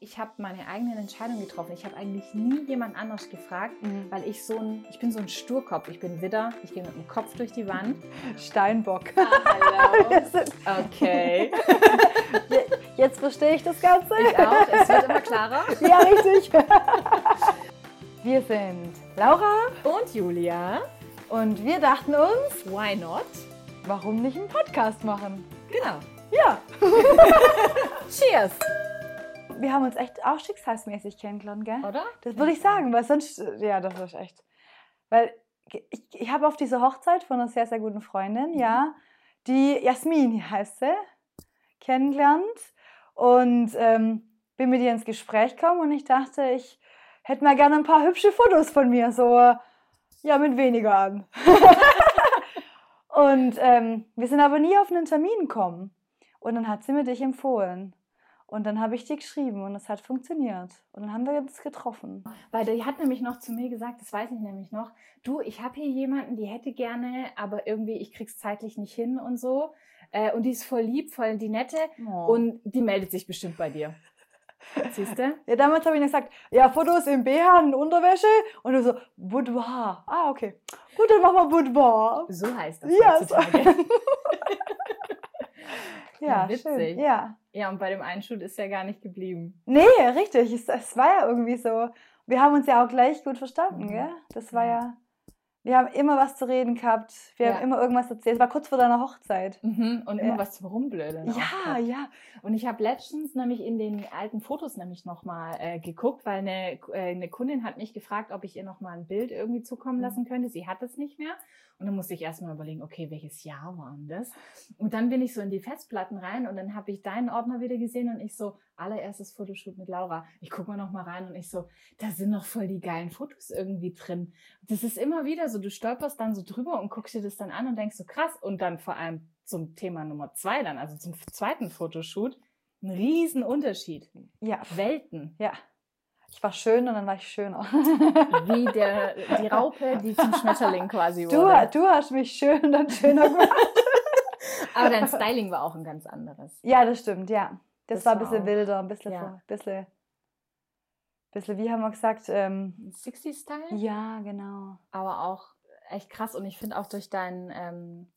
ich habe meine eigenen Entscheidungen getroffen. Ich habe eigentlich nie jemand anders gefragt, Mhm. weil ich so ein, ich bin so ein Sturkopf. Ich bin Widder, ich gehe mit dem Kopf durch die Wand. Steinbock. sind- Okay. Jetzt verstehe ich das Ganze. Ich auch. Es wird immer klarer. Ja, richtig. Wir sind Laura Und Julia, und wir dachten uns, why not? warum nicht einen Podcast machen? Genau. Ja. Cheers. Wir haben uns echt auch schicksalsmäßig kennengelernt, gell? Oder? Das würde ich sagen, weil sonst, ja, das ist echt. Weil ich, ich habe auf dieser Hochzeit von einer sehr, sehr guten Freundin, ja, die Jasmin heißt sie, kennengelernt und ähm, bin mit ihr ins Gespräch gekommen und ich dachte, ich hätte mal gerne ein paar hübsche Fotos von mir, so, ja, mit weniger an. und ähm, wir sind aber nie auf einen Termin gekommen. Und dann hat sie mir dich empfohlen. Und dann habe ich dir geschrieben und es hat funktioniert. Und dann haben wir uns getroffen. Weil die hat nämlich noch zu mir gesagt, das weiß ich nämlich noch, du, ich habe hier jemanden, die hätte gerne, aber irgendwie, ich krieg's zeitlich nicht hin und so. Äh, und die ist voll lieb, voll die nette. Und Und die meldet sich bestimmt bei dir. Siehst du? ja, damals habe ich gesagt, ja, Fotos im BH und Unterwäsche. Und du so, Boudoir. Ah, okay. Gut, dann machen wir Boudoir. So heißt das Ja, so. Ja, witzig. schön. Ja. Ja, und bei dem einen Shoot ist ja gar nicht geblieben. Nee, richtig. Es, es war ja irgendwie so. Wir haben uns ja auch gleich gut verstanden, Mhm. gell? Das war Ja. Wir haben immer was zu reden gehabt. Wir Ja. haben immer irgendwas erzählt. Es war kurz vor deiner Hochzeit. Mhm. Und immer Ja. was zum Rumblödeln. Ja, ja. Und ich habe letztens nämlich in den alten Fotos nämlich nochmal äh, geguckt, weil eine, äh, eine Kundin hat mich gefragt, ob ich ihr nochmal ein Bild irgendwie zukommen Mhm. lassen könnte. Sie hat es nicht mehr. Und dann musste ich erstmal überlegen, okay, welches Jahr war denn das? Und dann bin ich so in die Festplatten rein und dann habe ich deinen Ordner wieder gesehen und ich so, allererstes Fotoshoot mit Laura. Ich gucke mal nochmal rein und ich so, da sind noch voll die geilen Fotos irgendwie drin. Das ist immer wieder so, du stolperst dann so drüber und guckst dir das dann an und denkst so, krass. Und dann vor allem zum Thema Nummer zwei dann, also zum zweiten Fotoshoot, ein riesen Unterschied. Ja. Welten. Ja. Ich war schön und dann war ich schöner. Wie der, die Raupe, die zum Schmetterling quasi Du, wurde. du hast mich schön und dann schöner gemacht. Aber dein Styling war auch ein ganz anderes. Ja, das stimmt, ja. Das, Das war ein bisschen auch- wilder, ein bisschen, ja. ein bisschen, bisschen, wie haben wir gesagt? Ähm, 60-Style? ja, genau. Aber auch echt krass. Und ich finde auch durch deinen, ähm,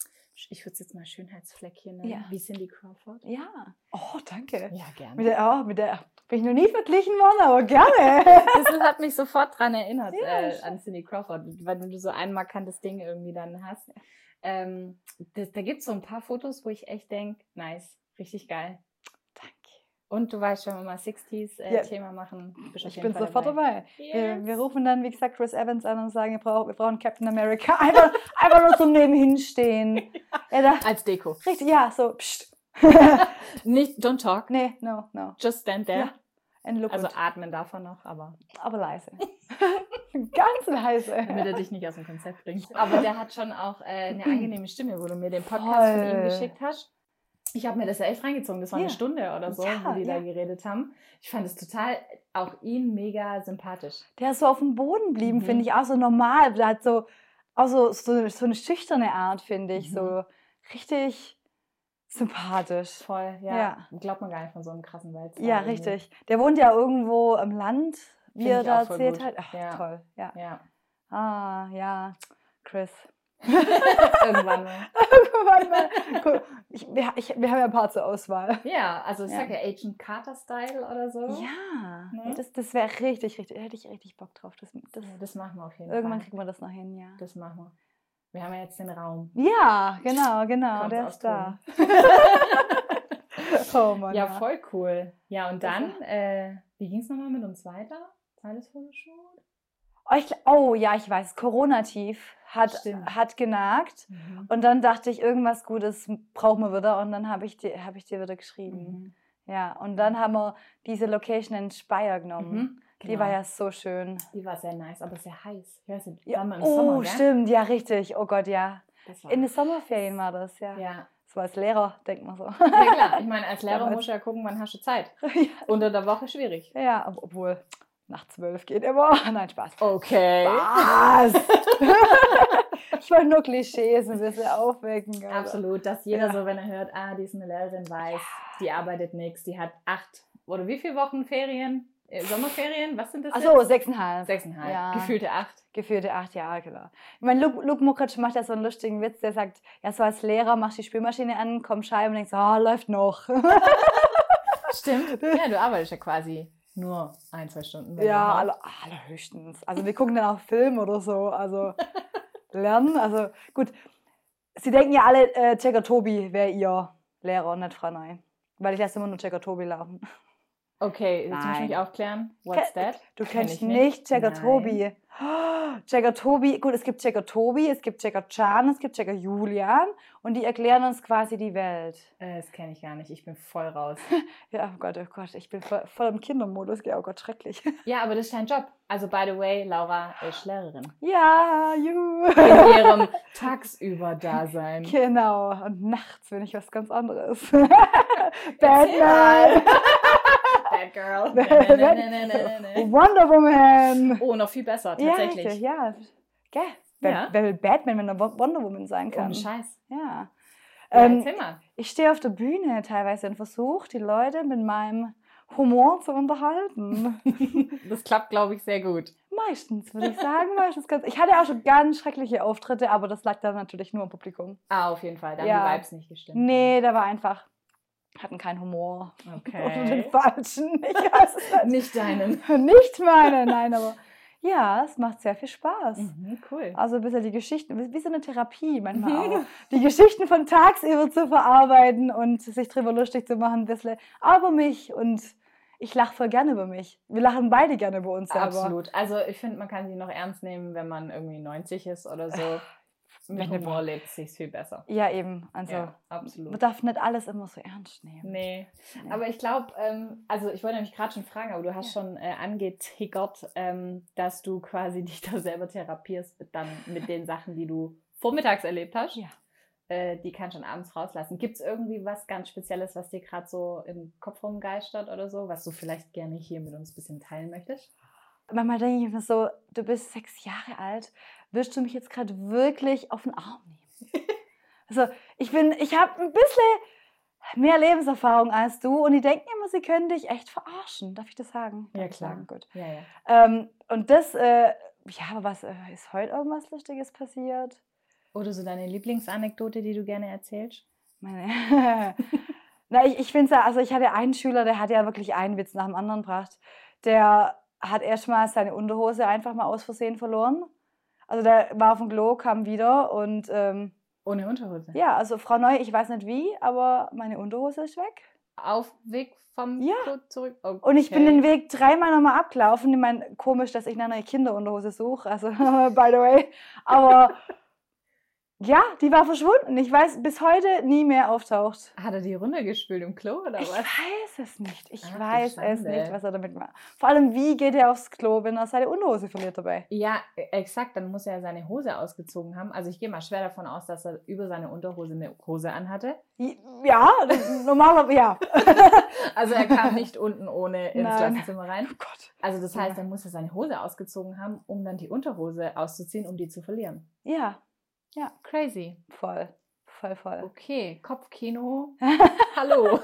ich würde es jetzt mal Schönheitsfleckchen nennen, Ja. wie Cindy Crawford. Ja. Oh, danke. Ja, gerne. Mit der, oh, mit der bin ich noch nie verglichen worden, aber gerne. Das hat mich sofort dran erinnert Ja, äh, an Cindy Crawford, weil du so ein markantes Ding irgendwie dann hast. Ähm, das, da gibt es so ein paar Fotos, wo ich echt denke, nice, richtig geil. Und du weißt, wenn wir mal 60s-Thema Ja. Thema machen, bist Ich bin Fall sofort dabei. Wir, Yes. wir rufen dann, wie gesagt, Chris Evans an und sagen, wir brauchen, wir brauchen Captain America. Einfach, einfach nur zum Nebenhin stehen. Ja, da, Als Deko. richtig, ja, so, pst. Nicht, don't talk, nee, no, no. just stand there. Ja. Ein Look, Also und- atmen davon noch, aber aber leise. Ganz leise. damit er dich nicht aus dem Konzept bringt. Aber der hat schon auch äh, eine angenehme Stimme, wo du mir den Podcast von ihm Voll. geschickt hast. Ich habe mir das ja echt reingezogen. Das war Ja. eine Stunde oder so, Ja, wo die ja. da geredet haben. Ich fand es total, auch ihn mega sympathisch. Der ist so auf dem Boden blieben, Mhm. finde ich, auch so normal. Der hat so, auch so, so, so eine schüchterne Art, finde ich. Mhm. So richtig sympathisch. Voll, ja. Glaubt man gar nicht von so einem krassen Welt. Ja, richtig. Der wohnt ja irgendwo im Land, wie Find er da gut. erzählt hat. Ach, Ja. toll. Ja. Ja, Ah, ja. Chris. irgendwann mal. Warte mal. Guck, ich, wir, ich, wir haben ja ein paar zur Auswahl. Ja, also ich Ja. sag ja Agent Carter-Style oder so. Ja, Ne? das, das wäre richtig, richtig, da hätte ich richtig Bock drauf. Das, das, Ja, das machen wir auf jeden irgendwann Fall. kriegen wir das noch hin, ja. Das machen wir. Wir haben ja jetzt den Raum. Ja, genau, genau, der ist da. oh Mann. Ja, voll cool. Ja, und dann, äh, wie ging es nochmal mit uns weiter? Fotoshoot? Oh, oh ja, ich weiß, Corona-Tief hat, Stimmt. hat genagt. Und dann dachte ich, irgendwas Gutes brauchen wir wieder. Und dann habe ich, dir- hab ich dir wieder geschrieben. Mhm. Ja, und dann haben wir diese Location in Speyer genommen. Mhm. Die Genau. war ja so schön. Die war sehr nice, aber sehr heiß. Ich weiß nicht, Ja, im oh, Sommer, stimmt, ja, richtig. Oh Gott, ja. In den Sommerferien war das, ja. ja. So als Lehrer, denkt man so. ja, klar. Ich meine, als Lehrer musst du ja gucken, wann hast du Zeit. ja. Unter der Woche schwierig. ja, ob- obwohl nach zwölf geht immer. Nein, Spaß. Okay. Was? ich wollte nur Klischees ein bisschen aufwecken. Alter. Absolut, dass jeder Ja. so, wenn er hört, ah, die ist eine Lehrerin, weiß, die arbeitet nichts, die hat acht oder wie viele Wochen Ferien? Äh, Sommerferien? Was sind das? Achso, sechseinhalb. Sechseinhalb. Ja. Gefühlte acht. Gefühlte acht Jahre, genau. Ich meine, Luke, Luke Muckert macht ja so einen lustigen Witz, der sagt, ja, so als Lehrer machst du die Spülmaschine an, komm Scheibe und denkst, ah, läuft noch. Stimmt. Ja, du arbeitest ja quasi nur ein, zwei Stunden. ja, überhaupt. alle, allerhöchstens. Also wir gucken dann auch Film oder so, also lernen, also gut. Sie denken ja alle, äh, Checker Tobi wäre ihr Lehrer und nicht Frau Ney. Weil ich lasse immer nur Checker Tobi laufen. Okay, jetzt muss ich mich aufklären. What's that? Du Kenn kennst ich nicht Checker. Tobi. Checker Tobi, gut, es gibt Checker Tobi, es gibt Checker Can, es gibt Checker Julian und die erklären uns quasi die Welt. Äh, das kenne ich gar nicht. Ich bin voll raus. Ja, oh Gott, oh Gott, ich bin voll, voll im Kindermodus, gell, oh Gott, schrecklich. Ja, aber das ist dein Job. Also, by the way, Laura ist Lehrerin. Ja, juhu. In ihrem Tagsüber-Dasein. Genau, und nachts bin ich was ganz anderes. Erzähl Batman, Bad Girl. Wonder Woman. Oh, noch viel besser, Ja, tatsächlich. richtig, ja. Gell? Wer, Ja. wer will Batman, wenn er Wo- Wonder Woman sein kann? Ohne Scheiß. Ja. Ja, Ähm, ich stehe auf der Bühne teilweise und versuche, die Leute mit meinem Humor zu unterhalten. Das klappt, glaube ich, sehr gut. Meistens, würde ich sagen. Meistens ganz. Ich hatte auch schon ganz schreckliche Auftritte, aber das lag dann natürlich nur im Publikum. Ah, auf jeden Fall. Da haben Ja. die Vibes nicht gestimmt. Nee, da war einfach, hatten keinen Humor. Oder den Okay. falschen. Ich weiß es Nicht deinen. nicht. Nicht meine, nein, aber ja, es macht sehr viel Spaß. Mhm, cool. Also ein bisschen die Geschichten, wie so eine Therapie manchmal auch. Die Geschichten von tagsüber zu verarbeiten und sich drüber lustig zu machen, ein bisschen auch über mich und ich lache voll gerne über mich. Wir lachen beide gerne über uns selber. Absolut. Also ich finde, man kann sie noch ernst nehmen, wenn man irgendwie 90 ist oder so. Mit Humor lebt es sich viel besser. Ja, eben. Also ja, man absolut. darf nicht alles immer so ernst nehmen. Nee. Nee. Aber ich glaube, ähm, also ich wollte nämlich gerade schon fragen, aber du hast schon äh, angetickert, ähm, dass du quasi dich da selber therapierst, dann mit den Sachen, die du vormittags erlebt hast. Ja. Äh, die kannst du dann abends rauslassen. Gibt es irgendwie was ganz Spezielles, was dir gerade so im Kopf rumgeistert oder so, was du vielleicht gerne hier mit uns ein bisschen teilen möchtest? Manchmal denke ich mir so, du bist sechs Jahre alt, wirst du mich jetzt gerade wirklich auf den Arm nehmen? also ich bin, ich habe ein bisschen mehr Lebenserfahrung als du und die denken immer, sie können dich echt verarschen. Darf ich das sagen? Ja, klar. Sagen? Gut. Ja, ja. Ähm, und das, äh, ja, aber was, äh, ist heute irgendwas Lustiges passiert? Oder so deine Lieblingsanekdote, die du gerne erzählst? Meine Na, ich, ich finde es ja, also ich hatte einen Schüler, der hat ja wirklich einen Witz nach dem anderen gebracht. Der hat erstmal seine Unterhose einfach mal aus Versehen verloren. Also der war auf dem Klo, kam wieder und ähm, Ohne Unterhose. ja, also Frau Neu, ich weiß nicht wie, aber meine Unterhose ist weg. Auf Weg vom Ja. Klo zurück. Okay. Und ich bin den Weg dreimal nochmal abgelaufen. Ich meine, komisch, dass ich nach einer Kinderunterhose suche, also by the way. Aber ja, die war verschwunden. Ich weiß bis heute nie mehr auftaucht. Hat er die runtergespült im Klo oder Ich was? weiß es nicht. Ich Ach, weiß es nicht, was er damit macht. Vor allem, wie geht er aufs Klo, wenn er seine Unterhose verliert dabei? Ja, e- exakt. Dann muss er seine Hose ausgezogen haben. Also ich gehe mal schwer davon aus, dass er über seine Unterhose eine Hose anhatte. Ja, normalerweise, ja. Also er kam nicht unten ohne ins. Klassenzimmer rein. Oh Gott. Also das heißt, er muss er seine Hose ausgezogen haben, um dann die Unterhose auszuziehen, um die zu verlieren. Ja, Crazy. voll. Voll, voll. Okay, Kopfkino. Hallo.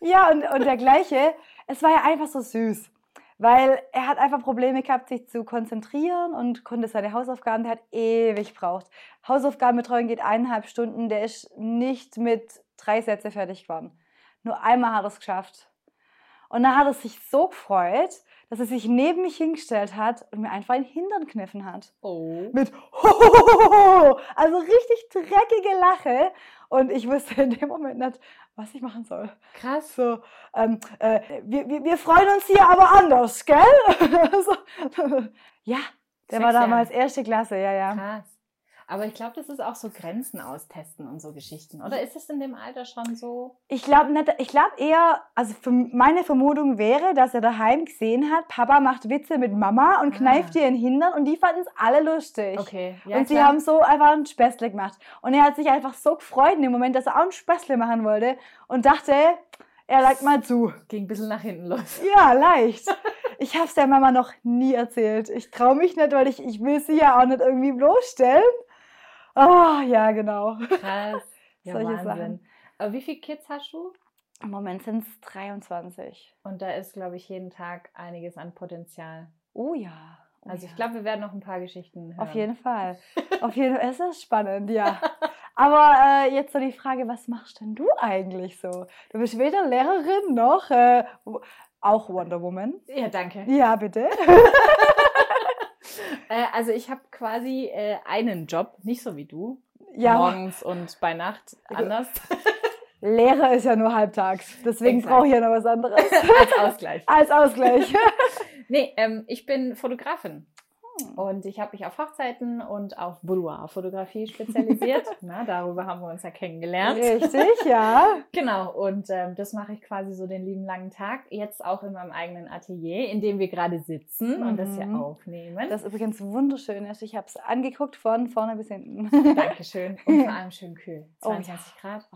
Ja, und, und der gleiche, es war ja einfach so süß. Weil er hat einfach Probleme gehabt, sich zu konzentrieren und konnte seine Hausaufgaben, der hat ewig gebraucht. Hausaufgabenbetreuung geht eineinhalb Stunden, der ist nicht mit drei Sätze fertig geworden. Nur einmal hat er es geschafft. Und dann hat er sich so gefreut, dass er sich neben mich hingestellt hat und mir einfach einen Hintern kniffen hat. Oh. Mit Hohohoho! Also richtig dreckige Lache. Und ich wusste in dem Moment nicht, was ich machen soll. Krass. So, ähm, äh, wir, wir, wir freuen uns hier aber anders, gell? so. Ja, der Sechs war Jahre. damals erste Klasse, ja, ja. Krass. Aber ich glaube, das ist auch so Grenzen austesten und so Geschichten. Oder ist es in dem Alter schon so? Ich glaube ich glaube eher, also für meine Vermutung wäre, dass er daheim gesehen hat, Papa macht Witze mit Mama und Ah. kneift ihr in den Hintern und die fanden es alle lustig. Okay. Ja, und sie klar. haben so einfach ein Späßle gemacht. Und er hat sich einfach so gefreut in dem Moment, dass er auch ein Späßle machen wollte und dachte, er lag mal zu. Ging ein bisschen nach hinten los. Ja, leicht. Ich habe es der Mama noch nie erzählt. Ich traue mich nicht, weil ich, ich will sie ja auch nicht irgendwie bloßstellen. Oh, ja, genau. Krass. Ja, Solche Wahnsinn. Sachen. Aber wie viele Kids hast du? Im Moment sind es 23. Und da ist, glaube ich, jeden Tag einiges an Potenzial. Oh ja. Oh Also ja. ich glaube, wir werden noch ein paar Geschichten hören. Auf jeden Fall. Auf jeden Fall. Es ist spannend, ja. Aber äh, jetzt so die Frage, was machst denn du eigentlich so? Du bist weder Lehrerin noch äh, auch Wonder Woman. Ja, danke. Ja, bitte. Äh, also ich habe quasi äh, einen Job, nicht so wie du. Ja, Morgens und bei Nacht anders. Lehrer ist ja nur halbtags. Deswegen brauche ich ja noch was anderes. Als Ausgleich. Als Ausgleich. Nee, ähm, ich bin Fotografin. Hm. Und ich habe mich auf Hochzeiten und auf Boudoir-Fotografie spezialisiert. Na, darüber haben wir uns ja kennengelernt. Richtig, ja. Genau, und ähm, das mache ich quasi so den lieben langen Tag. Jetzt auch in meinem eigenen Atelier, in dem wir gerade sitzen und das hier Mhm. aufnehmen. Das übrigens wunderschön ist. Ich habe es angeguckt von vorne bis hinten. Dankeschön. Und vor allem schön kühl. Oh ja. 22 Grad.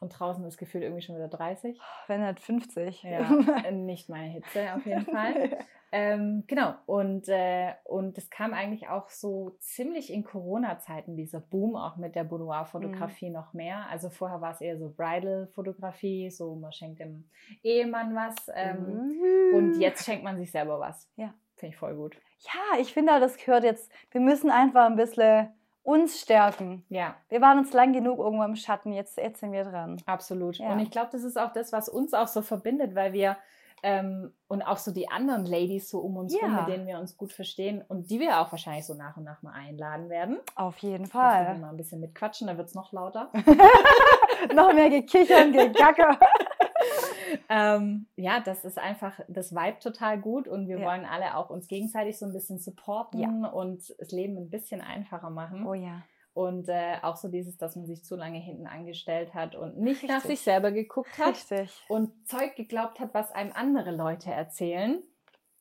Und draußen ist gefühlt irgendwie schon wieder 30. Wenn nicht 50. Ja, nicht meine Hitze auf jeden Fall. Ähm, genau, und, äh, und das kam eigentlich auch so ziemlich in Corona-Zeiten, dieser Boom auch mit der Boudoir-Fotografie Mhm. noch mehr. Also vorher war es eher so Bridal-Fotografie, so man schenkt dem Ehemann was ähm, Mhm. und jetzt schenkt man sich selber was. Ja. Finde ich voll gut. Ja, ich finde auch, das gehört jetzt. Wir müssen einfach ein bisschen uns stärken. Ja, Wir waren uns lang genug irgendwo im Schatten, jetzt, jetzt sind wir dran. absolut. Ja. Und ich glaube, das ist auch das, was uns auch so verbindet, weil wir ähm, und auch so die anderen Ladies so um uns rum, Ja. mit denen wir uns gut verstehen und die wir auch wahrscheinlich so nach und nach mal einladen werden. Auf jeden Dass wir Fall. mal ein bisschen mitquatschen, da wird es noch lauter. Noch mehr gekichern, gegacker. ähm, ja, das ist einfach, das Vibe total gut und wir Ja. wollen alle auch uns gegenseitig so ein bisschen supporten und das Leben ein bisschen einfacher machen. Oh ja. Und äh, auch so dieses, dass man sich zu lange hinten angestellt hat und nicht nach Richtig. sich selber geguckt hat Richtig. und Zeug geglaubt hat, was einem andere Leute erzählen.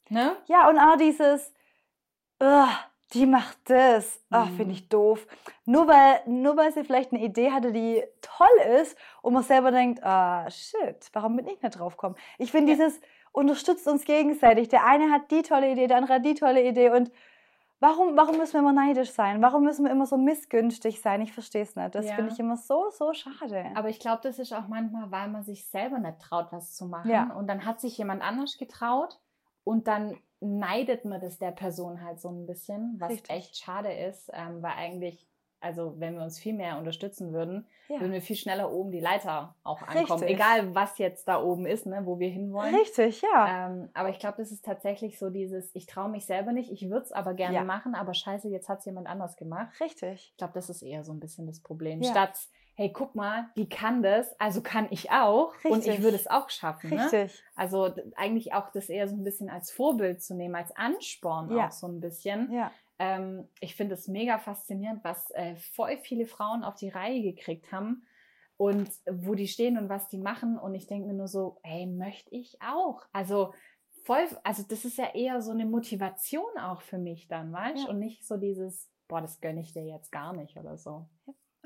Ne? Ja, und auch dieses, "Ugh, die macht das. Ach, Mhm. finde ich doof. Nur weil, nur weil sie vielleicht eine Idee hatte, die toll ist und man selber denkt, ah, shit, warum bin ich nicht drauf gekommen? Ich finde Ja. dieses unterstützt uns gegenseitig. Der eine hat die tolle Idee, der andere hat die tolle Idee und Warum, warum müssen wir immer neidisch sein? Warum müssen wir immer so missgünstig sein? Ich verstehe es nicht. Das Ja. finde ich immer so, so schade. Aber ich glaube, das ist auch manchmal, weil man sich selber nicht traut, was zu machen. Ja. Und dann hat sich jemand anders getraut und dann neidet man das der Person halt so ein bisschen, was Richtig. echt schade ist, ähm, weil eigentlich, also wenn wir uns viel mehr unterstützen würden, ja. würden wir viel schneller oben die Leiter auch ankommen. Richtig. Egal, was jetzt da oben ist, ne, wo wir hinwollen. Richtig, ja. Ähm, aber ich glaube, das ist tatsächlich so dieses, ich traue mich selber nicht, ich würde es aber gerne Ja. machen, aber scheiße, jetzt hat es jemand anders gemacht. Richtig. Ich glaube, das ist eher so ein bisschen das Problem. Ja. Statt, hey, guck mal, die kann das, also kann ich auch und ich Richtig. würde es auch schaffen. Ne? Richtig. Also d- eigentlich auch das eher so ein bisschen als Vorbild zu nehmen, als Ansporn Ja. auch so ein bisschen. Ja. Ähm, ich finde es mega faszinierend, was äh, voll viele Frauen auf die Reihe gekriegt haben und wo die stehen und was die machen. Und ich denke mir nur so, hey, möchte ich auch. Also voll, also das ist ja eher so eine Motivation auch für mich dann, weißt du? Ja. Und nicht so dieses, boah, das gönne ich dir jetzt gar nicht oder so.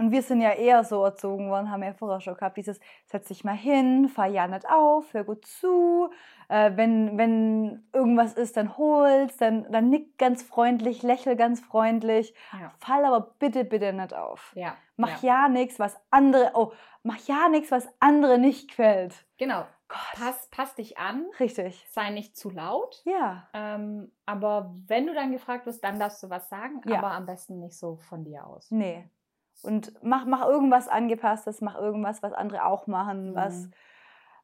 Und wir sind ja eher so erzogen worden, haben ja vorher schon gehabt, dieses setz dich mal hin, fahr ja nicht auf, hör gut zu. Äh, wenn, wenn irgendwas ist, dann hol's, dann, dann nick ganz freundlich, lächel ganz freundlich. Ja. Fall aber bitte, bitte nicht auf. Ja. Mach ja, nichts, was andere, oh, mach ja nichts, was andere nicht gefällt. Genau. Gott. Pass, pass dich an, Richtig. sei nicht zu laut. Ja. Ähm, aber wenn du dann gefragt wirst, dann darfst du was sagen, Ja. aber am besten nicht so von dir aus. Nee. Und mach, mach irgendwas Angepasstes, mach irgendwas, was andere auch machen, was, Mhm.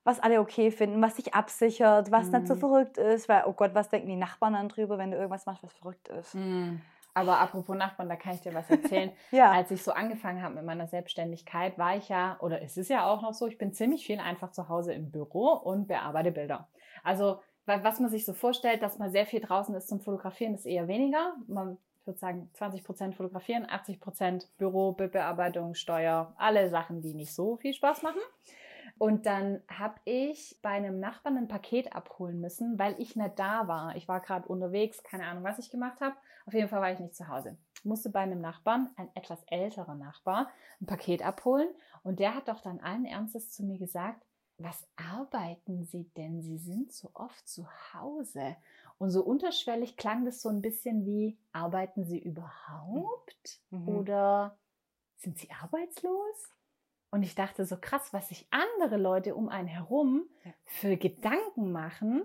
was alle okay finden, was sich absichert, was nicht so Mhm. verrückt ist, weil, oh Gott, was denken die Nachbarn dann drüber, wenn du irgendwas machst, was verrückt ist. Mhm. Aber apropos Nachbarn, da kann ich dir was erzählen. Ja, Als ich so angefangen habe mit meiner Selbstständigkeit, war ich ja, oder es ist ja auch noch so, ich bin ziemlich viel einfach zu Hause im Büro und bearbeite Bilder. Also, wa- was man sich so vorstellt, dass man sehr viel draußen ist zum Fotografieren, ist eher weniger. Man würde sagen 20% fotografieren, 80% Büro, Bildbearbeitung, Steuer, alle Sachen, die nicht so viel Spaß machen. Und dann habe ich bei einem Nachbarn ein Paket abholen müssen, weil ich nicht da war. Ich war gerade unterwegs, keine Ahnung, was ich gemacht habe. Auf jeden Fall war ich nicht zu Hause. Musste bei einem Nachbarn, ein etwas älterer Nachbar, ein Paket abholen. Und der hat doch dann allen Ernstes zu mir gesagt, was arbeiten Sie denn? Sie sind so oft zu Hause. Und so unterschwellig klang das so ein bisschen wie, arbeiten Sie überhaupt? Mhm. Oder sind Sie arbeitslos? Und ich dachte so krass, was sich andere Leute um einen herum Ja. für Gedanken machen,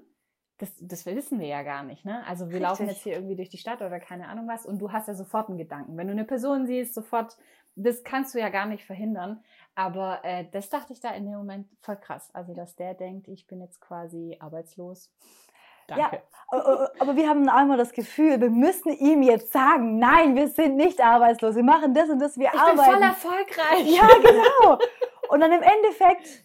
das, das wissen wir ja gar nicht. Ne? Also wir laufen Richtig. jetzt hier irgendwie durch die Stadt oder keine Ahnung was und du hast ja sofort einen Gedanken. Wenn du eine Person siehst, sofort, das kannst du ja gar nicht verhindern. Aber äh, das dachte ich da in dem Moment voll krass. Also dass der denkt, ich bin jetzt quasi arbeitslos. Danke. Aber aber wir haben immer das Gefühl, wir müssen ihm jetzt sagen, nein, wir sind nicht arbeitslos, wir machen das und das, wir ich bin arbeiten. voll erfolgreich. ja, genau. Und dann im Endeffekt,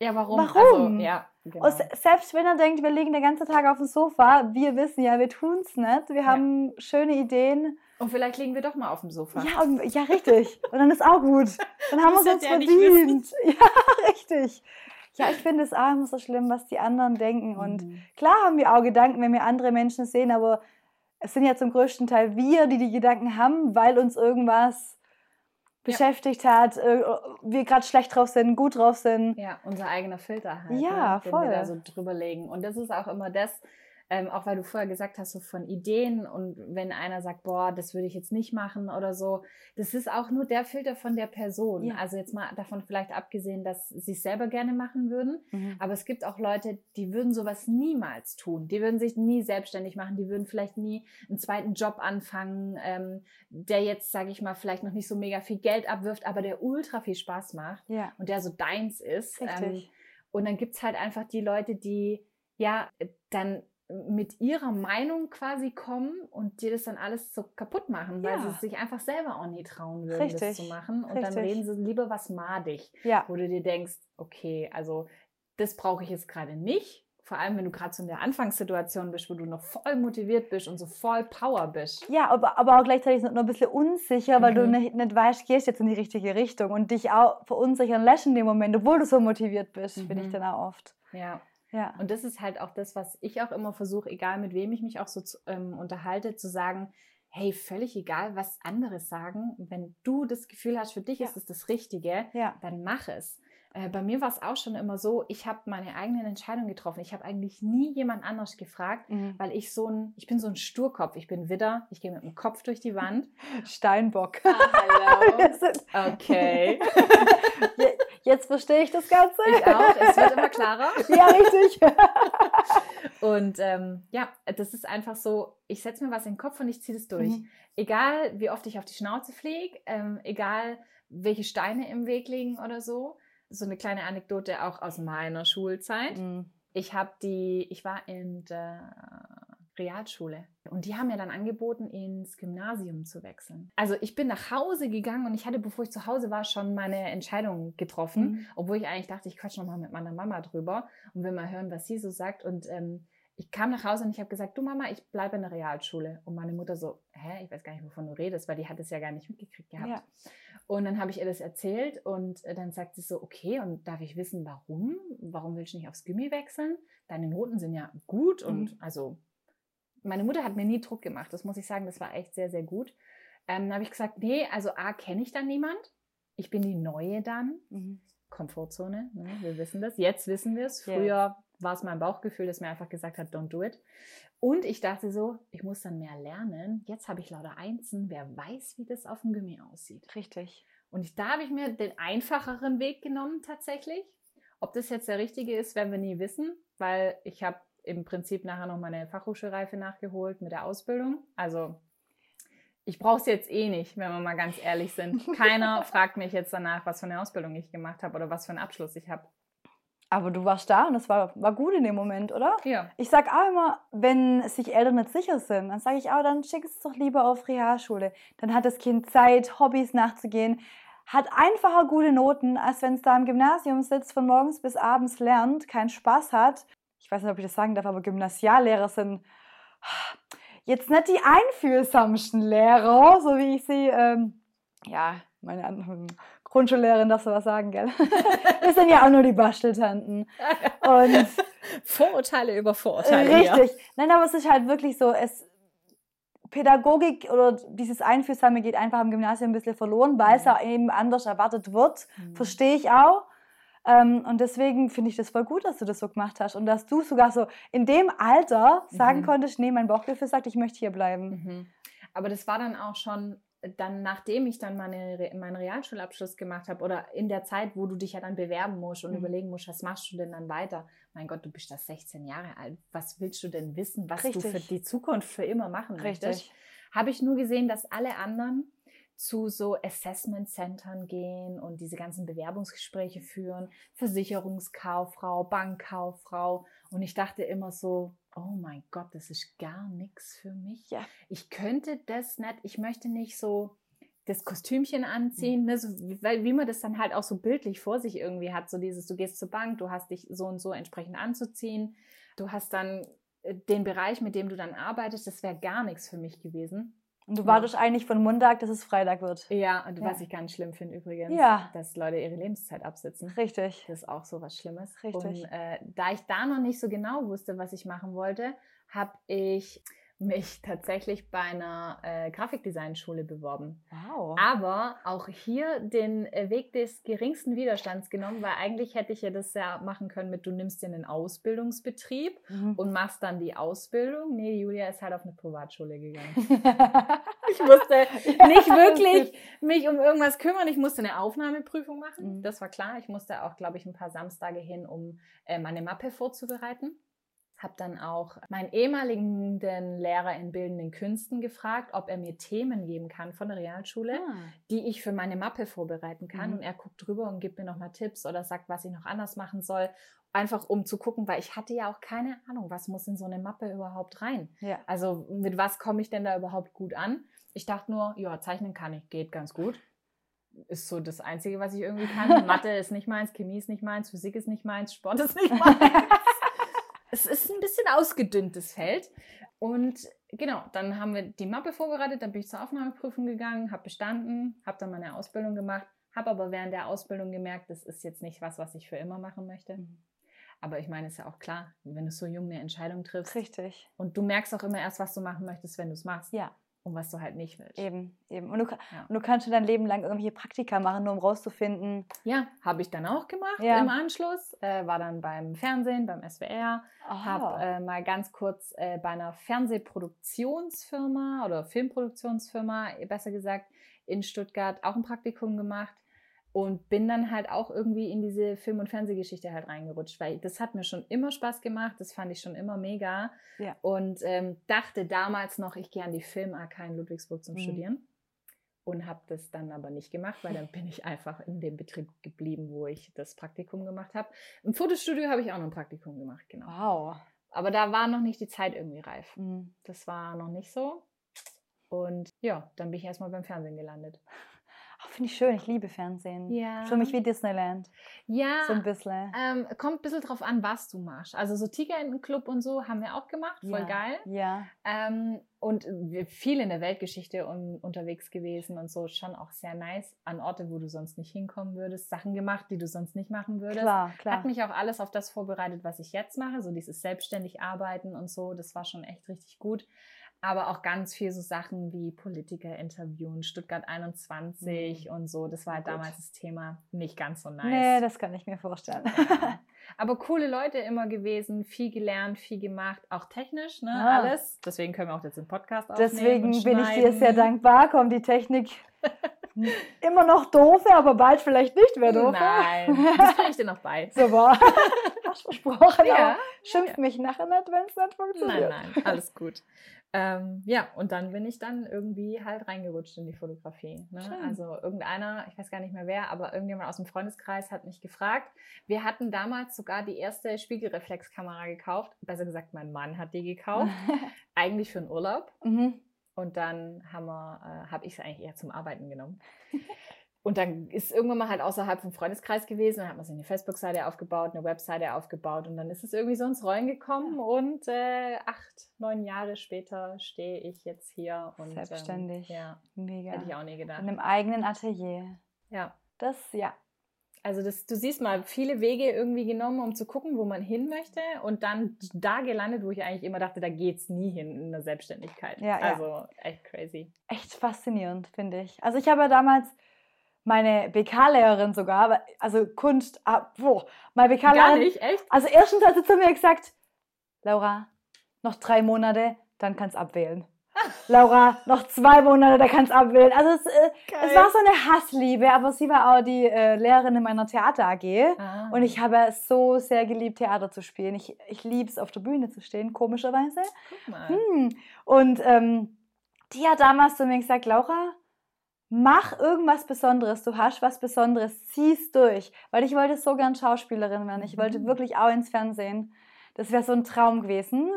Ja, warum? Warum? Also, ja, genau. und se- selbst wenn er denkt, wir liegen den ganzen Tag auf dem Sofa, wir wissen ja, wir tun es nicht, wir haben schöne Ideen. Und vielleicht liegen wir doch mal auf dem Sofa. Ja, und, ja, richtig. Und dann ist auch gut. Dann haben wir es uns ja nicht verdient. Ja, richtig. Ja, ich finde es auch immer so schlimm, was die anderen denken. Und Mhm. klar haben wir auch Gedanken, wenn wir andere Menschen sehen, aber es sind ja zum größten Teil wir, die die Gedanken haben, weil uns irgendwas beschäftigt hat, äh, wir gerade schlecht drauf sind, gut drauf sind. Ja, unser eigener Filter halt. Ja, ne, den voll. wir da so drüber legen. Und das ist auch immer das, ähm, auch weil du vorher gesagt hast, so von Ideen und wenn einer sagt, boah, das würde ich jetzt nicht machen oder so, das ist auch nur der Filter von der Person. Ja. Also jetzt mal davon vielleicht abgesehen, dass sie es selber gerne machen würden. Aber es gibt auch Leute, die würden sowas niemals tun. Die würden sich nie selbstständig machen. Die würden vielleicht nie einen zweiten Job anfangen, ähm, der jetzt, sage ich mal, vielleicht noch nicht so mega viel Geld abwirft, aber der ultra viel Spaß macht Ja, und der so deins ist. Ähm, richtig. und dann gibt's halt einfach die Leute, die ja dann mit ihrer Meinung quasi kommen und dir das dann alles so kaputt machen, weil Ja. sie es sich einfach selber auch nie trauen würden, das Richtig, zu machen. Und dann richtig. reden sie lieber was madig, ja. wo du dir denkst, okay, also das brauche ich jetzt gerade nicht. Vor allem, wenn du gerade so in der Anfangssituation bist, wo du noch voll motiviert bist und so voll Power bist. Ja, aber, aber auch gleichzeitig noch ein bisschen unsicher, weil du Mhm. nicht, nicht weißt, gehst jetzt in die richtige Richtung und dich auch verunsichern lässt in dem Moment, obwohl du so motiviert bist, finde ich Mhm. dann auch oft. Ja. Ja. Und das ist halt auch das, was ich auch immer versuche, egal mit wem ich mich auch so ähm, unterhalte, zu sagen, hey, völlig egal, was andere sagen, wenn du das Gefühl hast, für dich Ja. ist es das Richtige, Ja. dann mach es. Äh, bei mir war es auch schon immer so, ich habe meine eigenen Entscheidungen getroffen. Ich habe eigentlich nie jemand anders gefragt, Mhm. weil ich so ein, ich bin so ein Sturkopf. Ich bin Widder, ich gehe mit dem Kopf durch die Wand. Steinbock. Ah, sind- Okay. Je- Jetzt verstehe ich das Ganze. Ich auch. Es wird immer klarer. Ja, richtig. Und ähm, ja, das ist einfach so, ich setze mir was in den Kopf und ich ziehe das durch. Mhm. Egal, wie oft ich auf die Schnauze fliege, ähm, egal, welche Steine im Weg liegen oder so. So eine kleine Anekdote auch aus meiner Schulzeit. Mhm. Ich habe die, ich war in der Realschule und die haben mir dann angeboten, ins Gymnasium zu wechseln. Also ich bin nach Hause gegangen und ich hatte, bevor ich zu Hause war, schon meine Entscheidung getroffen, Mhm. obwohl ich eigentlich dachte, ich quatsch noch mal mit meiner Mama drüber und will mal hören, was sie so sagt. Und ähm, ich kam nach Hause und ich habe gesagt, du Mama, ich bleibe in der Realschule. Und meine Mutter so, hä, ich weiß gar nicht, wovon du redest, weil die hat es ja gar nicht mitgekriegt gehabt. Ja. Und dann habe ich ihr das erzählt und äh, dann sagt sie so, okay, und darf ich wissen, warum? Warum willst du nicht aufs Gymi wechseln? Deine Noten sind ja gut und Mhm. also meine Mutter hat mir nie Druck gemacht, das muss ich sagen, das war echt sehr, sehr gut. Ähm, dann habe ich gesagt, nee, also A, kenne ich dann niemand. Ich bin die Neue dann. Mhm. Komfortzone, ne? wir wissen das. Jetzt wissen wir es. Früher war es mein Bauchgefühl, das mir einfach gesagt hat, don't do it. Und ich dachte so, ich muss dann mehr lernen. Jetzt habe ich lauter Einsen. Wer weiß, wie das auf dem Gummi aussieht. Richtig. Und da habe ich mir den einfacheren Weg genommen tatsächlich. Ob das jetzt der richtige ist, werden wir nie wissen, weil ich habe im Prinzip nachher noch meine Fachhochschulreife nachgeholt mit der Ausbildung. Also ich brauche es jetzt eh nicht, wenn wir mal ganz ehrlich sind. Keiner fragt mich jetzt danach, was für eine Ausbildung ich gemacht habe oder was für einen Abschluss ich habe. Aber du warst da und es war, war gut in dem Moment, oder? Ja. Ich sag auch immer, wenn sich Eltern nicht sicher sind, dann sage ich auch, dann schick es doch lieber auf Realschule. Dann hat das Kind Zeit, Hobbys nachzugehen, hat einfacher gute Noten, als wenn es da im Gymnasium sitzt, von morgens bis abends lernt, keinen Spaß hat. Ich weiß nicht, ob ich das sagen darf, aber Gymnasiallehrer sind jetzt nicht die einfühlsamsten Lehrer, so wie ich sie, ähm, ja, meine anderen Grundschullehrerin darf sowas sagen, gell? Wir sind ja auch nur die Basteltanten. Und Vorurteile über Vorurteile. Richtig. Nein, aber es ist halt wirklich so, es Pädagogik oder dieses Einfühlsame geht einfach im Gymnasium ein bisschen verloren, weil es Ja. ja eben anders erwartet wird. Mhm. Verstehe ich auch. Ähm, und deswegen finde ich das voll gut, dass du das so gemacht hast und dass du sogar so in dem Alter sagen Mhm. konntest, nee, mein Bauchgefühl sagt, ich möchte hier bleiben. Mhm. Aber das war dann auch schon dann, nachdem ich dann meine, meinen Realschulabschluss gemacht habe oder in der Zeit, wo du dich ja dann bewerben musst und Mhm. überlegen musst, was machst du denn dann weiter? Mein Gott, du bist da 16 Jahre alt. Was willst du denn wissen, was du Richtig. für die Zukunft für immer machen möchtest? Richtig. habe ich nur gesehen, dass alle anderen zu so Assessment Centern gehen und diese ganzen Bewerbungsgespräche führen, Versicherungskauffrau, Bankkauffrau. Und ich dachte immer so, oh mein Gott, das ist gar nichts für mich. Ja. Ich könnte das nicht, ich möchte nicht so das Kostümchen anziehen, ne, so, wie- weil wie man das dann halt auch so bildlich vor sich irgendwie hat, so dieses, du gehst zur Bank, du hast dich so und so entsprechend anzuziehen, du hast dann äh, den Bereich, mit dem du dann arbeitest, das wäre gar nichts für mich gewesen. Und du Ja. wartest eigentlich von Montag, dass es Freitag wird. Ja, und Ja. was ich ganz schlimm finde übrigens, Ja. dass Leute ihre Lebenszeit absitzen. Richtig. Das ist auch so was Schlimmes. Richtig. Und äh, da ich da noch nicht so genau wusste, was ich machen wollte, habe ich mich tatsächlich bei einer äh, Grafikdesignschule beworben. Wow. Aber auch hier den äh, Weg des geringsten Widerstands genommen, weil eigentlich hätte ich ja das ja machen können mit, du nimmst dir einen Ausbildungsbetrieb Mhm. und machst dann die Ausbildung. Nee, Julia ist halt auf eine Privatschule gegangen. Ich musste nicht wirklich mich um irgendwas kümmern. Ich musste eine Aufnahmeprüfung machen. Mhm. Das war klar. Ich musste auch, glaube ich, ein paar Samstage hin, um äh, meine Mappe vorzubereiten. Habe dann auch meinen ehemaligen Lehrer in bildenden Künsten gefragt, ob er mir Themen geben kann von der Realschule, Ah. die ich für meine Mappe vorbereiten kann. Mhm. Und er guckt drüber und gibt mir nochmal Tipps oder sagt, was ich noch anders machen soll. Einfach um zu gucken, weil ich hatte ja auch keine Ahnung, was muss in so eine Mappe überhaupt rein. Ja. Also mit was komme ich denn da überhaupt gut an? Ich dachte nur, ja, zeichnen kann ich, geht ganz gut. Ist so das Einzige, was ich irgendwie kann. Mathe ist nicht meins, Chemie ist nicht meins, Physik ist nicht meins, Sport ist nicht meins. es ist ein bisschen ausgedünntes Feld. Und genau, dann haben wir die Mappe vorbereitet, dann bin ich zur Aufnahmeprüfung gegangen, habe bestanden, habe dann meine Ausbildung gemacht, habe aber während der Ausbildung gemerkt, das ist jetzt nicht was, was ich für immer machen möchte. Mhm. Aber ich meine, ist ja auch klar, wenn du so jung eine Entscheidung triffst, Richtig. und du merkst auch immer erst, was du machen möchtest, wenn du es machst. Ja, Und was du halt nicht willst. eben, eben. Und du, Ja. und du kannst schon dein Leben lang irgendwelche Praktika machen, nur um rauszufinden. Ja, habe ich dann auch gemacht Ja. im Anschluss. Äh, war dann beim Fernsehen, beim SWR. Habe äh, mal ganz kurz äh, bei einer Fernsehproduktionsfirma oder Filmproduktionsfirma, besser gesagt, in Stuttgart auch ein Praktikum gemacht. Und bin dann halt auch irgendwie in diese Film- und Fernsehgeschichte halt reingerutscht, weil das hat mir schon immer Spaß gemacht, das fand ich schon immer mega. Ja. Und ähm, dachte damals noch, ich gehe an die Film AK in Ludwigsburg zum Mhm. Studieren. Und habe das dann aber nicht gemacht, weil dann bin ich einfach in dem Betrieb geblieben, wo ich das Praktikum gemacht habe. Im Fotostudio habe ich auch noch ein Praktikum gemacht, genau. Wow. Aber da war noch nicht die Zeit irgendwie reif. Mhm. Das war noch nicht so. Und ja, dann bin ich erstmal beim Fernsehen gelandet. Ach, Finde ich schön, ich liebe Fernsehen. Ja. Für mich wie Disneyland. Ja, So ein bisschen. ähm, kommt ein bisschen drauf an, was du machst. Also so Tigerentenclub und so haben wir auch gemacht, voll ja. geil. Ja. Ähm, und viel in der Weltgeschichte un unterwegs gewesen und so, schon auch sehr nice. An Orte, wo du sonst nicht hinkommen würdest, Sachen gemacht, die du sonst nicht machen würdest. Klar, klar. Hat mich auch alles auf das vorbereitet, was ich jetzt mache, so dieses selbstständig arbeiten und so, das war schon echt richtig gut. Aber auch ganz viel so Sachen wie Politiker interviewen, Stuttgart 21 und so, das war halt Gut. damals das Thema nicht ganz so nice. Nee, das kann ich mir vorstellen. Ja. Aber coole Leute immer gewesen, viel gelernt, viel gemacht, auch technisch, ne, Ah. alles. Deswegen können wir auch jetzt den Podcast aufnehmen. Deswegen bin ich dir sehr dankbar. Kommt die Technik immer noch doof, aber bald vielleicht nicht mehr doof. Nein, das bringe ich dir noch bei. Super. Hast versprochen. Ja. aber Schimpf mich nachher nicht, wenn es nicht Nein, funktioniert. nein, alles gut. Ähm, ja, und dann bin ich dann irgendwie halt reingerutscht in die Fotografie. Ne? Also irgendeiner, ich weiß gar nicht mehr wer, aber irgendjemand aus dem Freundeskreis hat mich gefragt. Wir hatten damals sogar die erste Spiegelreflexkamera gekauft. Besser gesagt, mein Mann hat die gekauft. Eigentlich für einen Urlaub. mhm. Und dann haben wir, äh, habe ich es eigentlich eher zum Arbeiten genommen. Und dann ist irgendwann mal halt außerhalb vom Freundeskreis gewesen. Dann hat man sich eine Facebook-Seite aufgebaut, eine Webseite aufgebaut und dann ist es irgendwie so ins Rollen gekommen. Und äh, acht, neun Jahre später stehe ich jetzt hier und Selbstständig. Ähm, ja, Mega. hätte ich auch nie In gedacht. einem eigenen Atelier. Ja, Das, ja. also das, du siehst mal viele Wege irgendwie genommen, um zu gucken, wo man hin möchte und dann da gelandet, wo ich eigentlich immer dachte, da geht's nie hin in der Selbstständigkeit. Ja, ja. also echt crazy. Echt faszinierend, finde ich. Also ich habe ja damals meine BK-Lehrerin sogar, also Kunst, ah, boah, meine Gar BK-Lehrerin, nicht, echt? also erstens hat sie zu mir gesagt, Laura, noch drei Monate, dann kannst abwählen. Laura, noch zwei Monate, da kannst du abwählen. Also es, äh, es war so eine Hassliebe, aber sie war auch die äh, Lehrerin in meiner Theater AG. Ah. Und ich habe es so sehr geliebt, Theater zu spielen. Ich, ich liebe es, auf der Bühne zu stehen, komischerweise. Guck mal. Hm. Und ähm, die hat damals zu mir gesagt, Laura, mach irgendwas Besonderes. Du hast was Besonderes, zieh's durch. Weil ich wollte so gern Schauspielerin werden. Ich wollte Mhm. wirklich auch ins Fernsehen. Das wäre so ein Traum gewesen.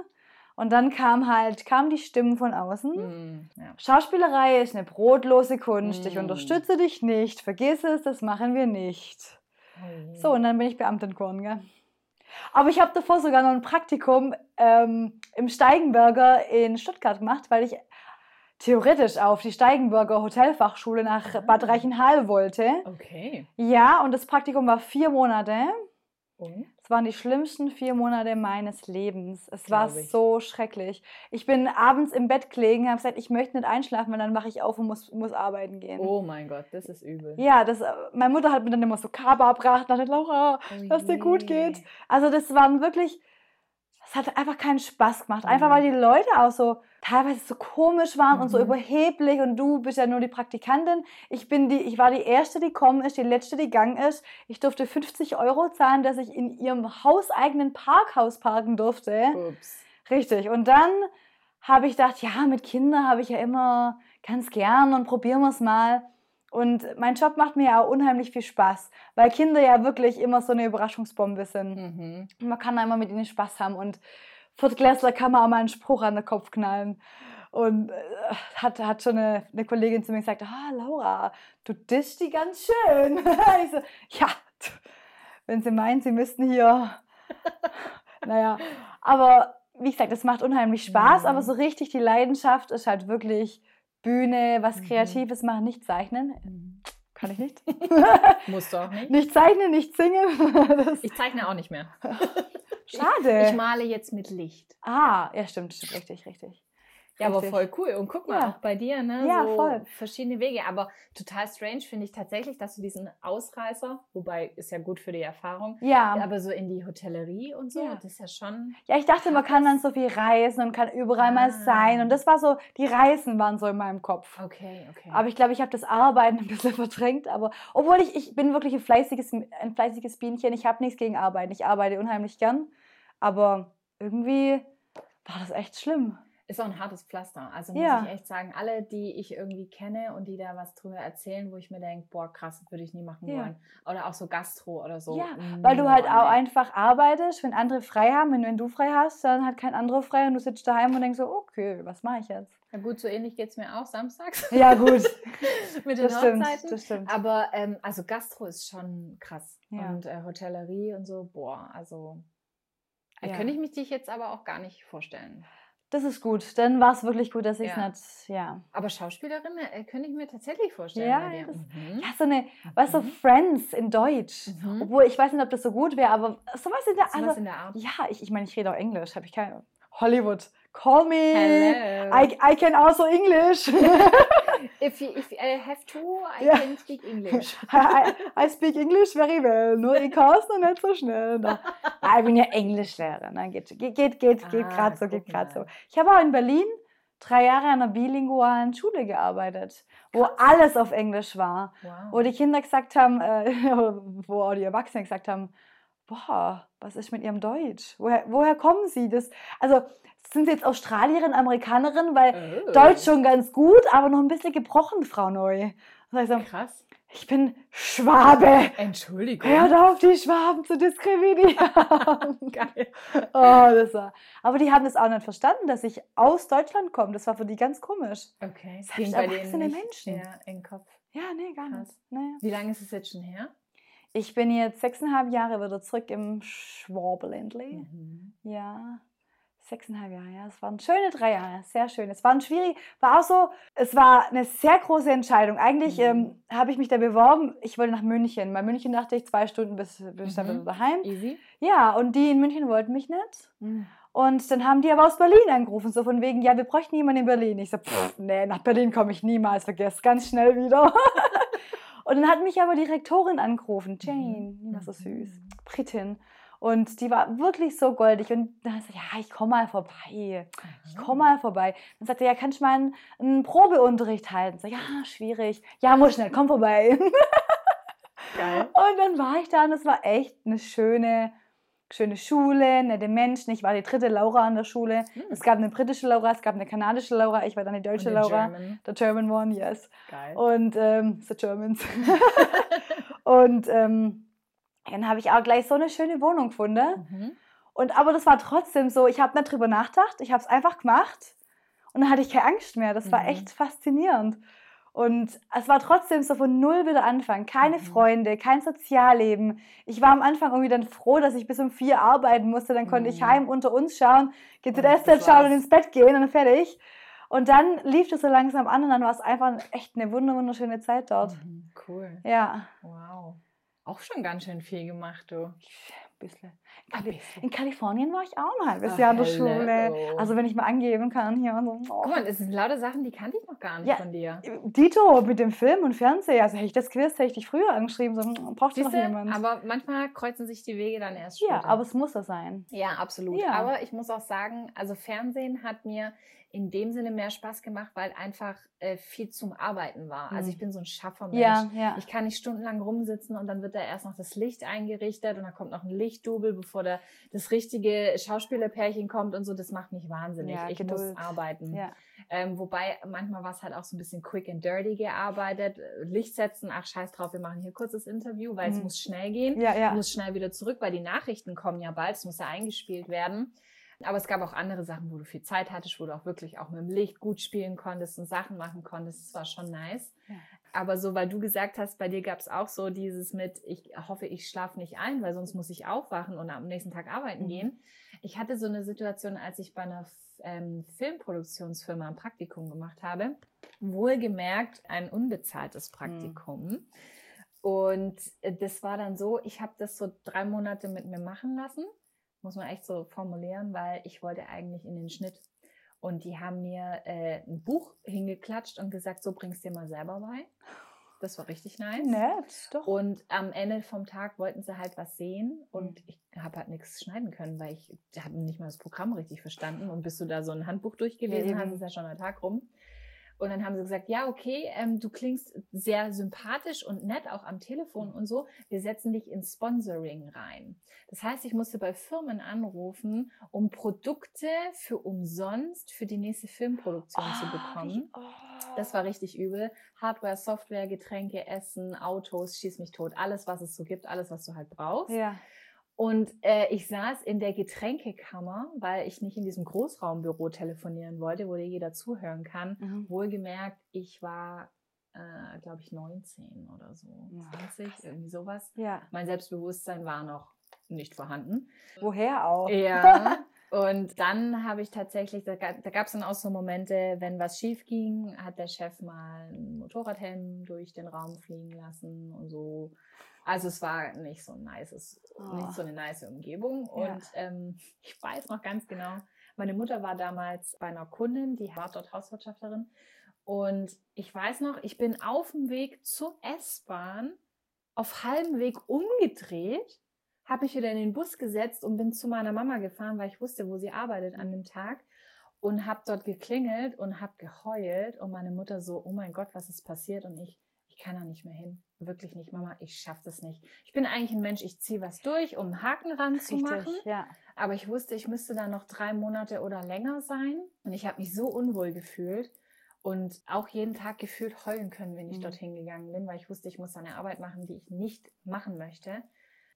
Und dann kam halt, kamen die Stimmen von außen. Hm, ja. Schauspielerei ist eine brotlose Kunst. Ich Mm. unterstütze dich nicht. Vergiss es, das machen wir nicht. Oh. So, und dann bin ich Beamtin geworden, gell? Aber ich habe davor sogar noch ein Praktikum ähm, im Steigenberger in Stuttgart gemacht, weil ich theoretisch auf die Steigenberger Hotelfachschule nach Ah. Bad Reichenhall wollte. Okay. Ja, und das Praktikum war vier Monate. Und? Es waren die schlimmsten vier Monate meines Lebens. Es war ich. so schrecklich. Ich bin abends im Bett gelegen, habe gesagt, ich möchte nicht einschlafen, weil dann mache ich auf und muss, muss arbeiten gehen. Oh mein Gott, das ist übel. Ja, das, äh, meine Mutter hat mir dann immer so Kaba gebracht, dachte, Laura, Oh dass dir gut geht. Also das waren wirklich, es hat einfach keinen Spaß gemacht. Einfach Mhm. weil die Leute auch so teilweise so komisch waren und so Mhm. überheblich und du bist ja nur die Praktikantin. Ich bin die, ich war die erste, die kommen ist, die letzte, die gegangen ist. Ich durfte 50 Euro zahlen, dass ich in ihrem hauseigenen Parkhaus parken durfte. Ups. Richtig. Und dann habe ich gedacht, ja, mit Kindern habe ich ja immer ganz gern und probieren wir es mal. Und mein Job macht mir ja auch unheimlich viel Spaß, weil Kinder ja wirklich immer so eine Überraschungsbombe sind. Mhm. Und man kann da immer mit ihnen Spaß haben. Und Viertklässler kann man auch mal einen Spruch an den Kopf knallen. Und äh, hat, hat schon eine, eine Kollegin zu mir gesagt, ah, Laura, du dischst die ganz schön. ich so, ja, wenn Sie meinen, Sie müssten hier... naja, aber wie gesagt, es macht unheimlich Spaß, Mhm. aber so richtig die Leidenschaft ist halt wirklich Bühne, was Mhm. Kreatives machen, nicht zeichnen. Mhm. Kann ich nicht. Musst du auch nicht. nicht zeichnen, nicht singen. Ich zeichne auch nicht mehr. schade. Ich male jetzt mit Licht. ah, ja, stimmt, stimmt, richtig, richtig. Ja, aber voll cool. Und guck mal, Ja. auch bei dir, ne? Ja, so voll. verschiedene Wege. Aber total strange finde ich tatsächlich, dass du diesen Ausreißer, wobei ist ja gut für die Erfahrung, Ja. aber so in die Hotellerie und so, Ja. das ist ja schon. ja, ich dachte, man kann dann so viel reisen und kann überall mal Ah. sein. Und das war so, die Reisen waren so in meinem Kopf. Okay, okay. Aber ich glaube, ich habe das Arbeiten ein bisschen verdrängt. Aber obwohl ich, ich bin wirklich ein fleißiges, ein fleißiges Bienchen. Ich habe nichts gegen Arbeiten. Ich arbeite unheimlich gern. Aber irgendwie war das echt schlimm. Ist auch ein hartes Pflaster. Also muss Ja. ich echt sagen, alle, die ich irgendwie kenne und die da was drüber erzählen, wo ich mir denke, boah, krass, das würde ich nie machen Ja. wollen. Oder auch so Gastro oder so. Ja, Weil du halt auch einfach arbeitest, wenn andere frei haben. Wenn, wenn du frei hast, dann hat kein anderer frei und du sitzt daheim und denkst so, okay, was mache ich jetzt? Ja gut, so ähnlich geht es mir auch samstags Ja, gut. mit den das stimmt. Das stimmt. Aber ähm, also Gastro ist schon krass. Ja. Und äh, Hotellerie und so, boah, also Ja. könnte ich mich dich jetzt aber auch gar nicht vorstellen. Das ist gut. Dann war es wirklich gut, dass ich es Ja. nicht, ja. Aber Schauspielerin äh, könnte ich mir tatsächlich vorstellen. Ja, das- Mhm. Ja, so eine, weißt du, Mhm. Friends in Deutsch. Mhm. Obwohl, ich weiß nicht, ob das so gut wäre, aber sowas in der Sowas also, in der Art. Ja, ich, ich meine, ich rede auch Englisch, habe ich keine. Hollywood, call me. Hello. I, I can also English. If, you, if I have to, I Ja. can speak English. I, I speak English very well, nur ich kann es noch nicht so schnell. Da. Ah, ich bin ja Englischlehrerin, ne? geht, geht, geht, geht, Ah, gerade so, geht gerade so. Ich habe auch in Berlin drei Jahre an einer bilingualen Schule gearbeitet, wo alles auf Englisch war. Wow. Wo die Kinder gesagt haben, äh, wo auch die Erwachsenen gesagt haben, boah, was ist mit ihrem Deutsch? Woher, woher kommen sie? Das, also sind sie jetzt Australierin, Amerikanerin, weil Oh. Deutsch schon ganz gut, aber noch ein bisschen gebrochen, Frau Neu. Das heißt, so, Krass. ich bin Schwabe. Entschuldigung. Hört auf, die Schwaben zu diskriminieren. Geil. oh, das war. Aber die haben das auch nicht verstanden, dass ich aus Deutschland komme. Das war für die ganz komisch. Okay. Bei denen erwachsene Menschen. Ja, in den Kopf. Ja, nee, gar Krass. nicht. Nee. Wie lange ist es jetzt schon her? Ich bin jetzt sechseinhalb Jahre wieder zurück im Schwabeländli. Mhm. Ja, sechseinhalb Jahre, ja. Es waren schöne drei Jahre, sehr schön. Es waren schwierig, war auch so, es war eine sehr große Entscheidung. Eigentlich Mhm. ähm, habe ich mich da beworben, ich wollte nach München. Bei München dachte ich zwei Stunden bis, bis ich dann Mhm. wieder daheim. Easy. Ja, und die in München wollten mich nicht. Und dann haben die aber aus Berlin angerufen, so von wegen, ja, wir bräuchten jemanden in Berlin. Ich so, pff, nee, nach Berlin komme ich niemals, vergesst ganz schnell wieder. und dann hat mich aber die Rektorin angerufen, Jane, die war so süß, Mhm. Britin. Und die war wirklich so goldig. Und dann hat sie gesagt, ja, ich komme mal vorbei. Ich komme mal vorbei. Dann sagte ja, kannst du mal einen, einen Probeunterricht halten? Sag, ja, schwierig. Ja, muss schnell, komm vorbei. Geil. Und dann war ich da und es war echt eine schöne, schöne Schule, nette Menschen. Ich war die dritte Laura an der Schule. Hm. Es gab eine britische Laura, es gab eine kanadische Laura, ich war dann die deutsche Laura. German. Der German one, yes. Geil. Und ähm, the Germans. und ähm, dann habe ich auch gleich so eine schöne Wohnung gefunden. Mhm. Und aber das war trotzdem so, ich habe nicht drüber nachgedacht, ich habe es einfach gemacht und dann hatte ich keine Angst mehr. Das war Mhm. echt faszinierend. Und es war trotzdem so von null wieder Anfang. Keine Mhm. Freunde, kein Sozialleben. Ich war am Anfang irgendwie dann froh, dass ich bis um vier arbeiten musste. Dann konnte ich Mhm. heim unter uns schauen, GZSZ schauen und ins Bett gehen und dann fertig. Und dann lief das so langsam an und dann war es einfach echt eine wunder- wunderschöne Zeit dort. Mhm. Cool. Ja, Wow. Auch schon ganz schön viel gemacht, du. Ein bisschen. Ein Kali- bisschen. In Kalifornien war ich auch ein halbes Ach, Jahr in der. Schule. Also wenn ich mal angeben kann hier und so. Oh. Guck mal, das sind lauter Sachen, die kannte ich noch gar nicht Ja. von dir. Dito mit dem Film und Fernsehen. Also hätte ich das gewusst, hätte ich dich früher angeschrieben. So, hm, braucht noch jemand? aber manchmal kreuzen sich die Wege dann erst später. ja, aber es muss so sein. Ja, absolut. Ja. Aber ich muss auch sagen, also Fernsehen hat mir in dem Sinne mehr Spaß gemacht, weil einfach äh, viel zum Arbeiten war. Also Mhm. ich bin so ein Schaffermensch. Ja, ja. Ich kann nicht stundenlang rumsitzen und dann wird da erst noch das Licht eingerichtet und dann kommt noch ein Lichtdubel, bevor da das richtige Schauspielerpärchen kommt und so. Das macht mich wahnsinnig. Ja, ich Geduld. muss arbeiten. ja. Ähm, wobei manchmal war es halt auch so ein bisschen quick and dirty gearbeitet. Licht setzen, ach scheiß drauf, wir machen hier kurzes Interview, weil es Mhm. muss schnell gehen. Ja, ja. musst schnell wieder zurück, weil die Nachrichten kommen ja bald, es muss ja eingespielt werden. Aber es gab auch andere Sachen, wo du viel Zeit hattest, wo du auch wirklich auch mit dem Licht gut spielen konntest und Sachen machen konntest. Das war schon nice. Ja. Aber so, weil du gesagt hast, bei dir gab es auch so dieses mit, ich hoffe, ich schlafe nicht ein, weil sonst muss ich aufwachen und am nächsten Tag arbeiten Mhm. gehen. Ich hatte so eine Situation, als ich bei einer ähm, Filmproduktionsfirma ein Praktikum gemacht habe. Wohlgemerkt ein unbezahltes Praktikum. Und äh, das war dann so, ich habe das so drei Monate mit mir machen lassen, muss man echt so formulieren, weil ich wollte eigentlich in den Schnitt. Und die haben mir äh, ein Buch hingeklatscht und gesagt, so bringst dir mal selber bei. Das war richtig nice. Nett, doch. Und am Ende vom Tag wollten sie halt was sehen und Mhm. ich habe halt nichts schneiden können, weil ich habe nicht mal das Programm richtig verstanden. Und bis du da so ein Handbuch durchgelesen Ja, hast, ist ja schon ein Tag rum. Und dann haben sie gesagt, ja, okay, ähm, du klingst sehr sympathisch und nett, auch am Telefon und so. Wir setzen dich ins Sponsoring rein. Das heißt, ich musste bei Firmen anrufen, um Produkte für umsonst für die nächste Filmproduktion zu Ah, bekommen. wie- oh. Das war richtig übel. Hardware, Software, Getränke, Essen, Autos, schieß mich tot. Alles, was es so gibt, alles, was du halt brauchst. Ja. Und äh, ich saß in der Getränkekammer, weil ich nicht in diesem Großraumbüro telefonieren wollte, wo dir jeder zuhören kann. Mhm. Wohlgemerkt, ich war, äh, glaube ich, 19 oder so. Ja, 20, krass. irgendwie sowas. Ja. Mein Selbstbewusstsein war noch nicht vorhanden. Woher auch? Ja. Und dann habe ich tatsächlich, da gab es dann auch so Momente, wenn was schief ging, hat der Chef mal einen Motorradhelm durch den Raum fliegen lassen und so. Also es war nicht so ein nices, Oh. nicht so eine nice Umgebung. Ja. Und ähm, ich weiß noch ganz genau, meine Mutter war damals bei einer Kundin, die war dort Hauswirtschafterin. Und ich weiß noch, ich bin auf dem Weg zur S-Bahn auf halbem Weg umgedreht habe ich wieder in den Bus gesetzt und bin zu meiner Mama gefahren, weil ich wusste, wo sie arbeitet an dem Tag und habe dort geklingelt und habe geheult und meine Mutter so, oh mein Gott, was ist passiert? Und ich, ich kann da nicht mehr hin. Wirklich nicht, Mama, ich schaffe das nicht. Ich bin eigentlich ein Mensch, ich ziehe was durch, um einen Haken ranzumachen. Ja. Aber ich wusste, ich müsste da noch drei Monate oder länger sein. Und ich habe mich so unwohl gefühlt und auch jeden Tag gefühlt heulen können, wenn ich Mhm. dorthin gegangen bin, weil ich wusste, ich muss eine Arbeit machen, die ich nicht machen möchte.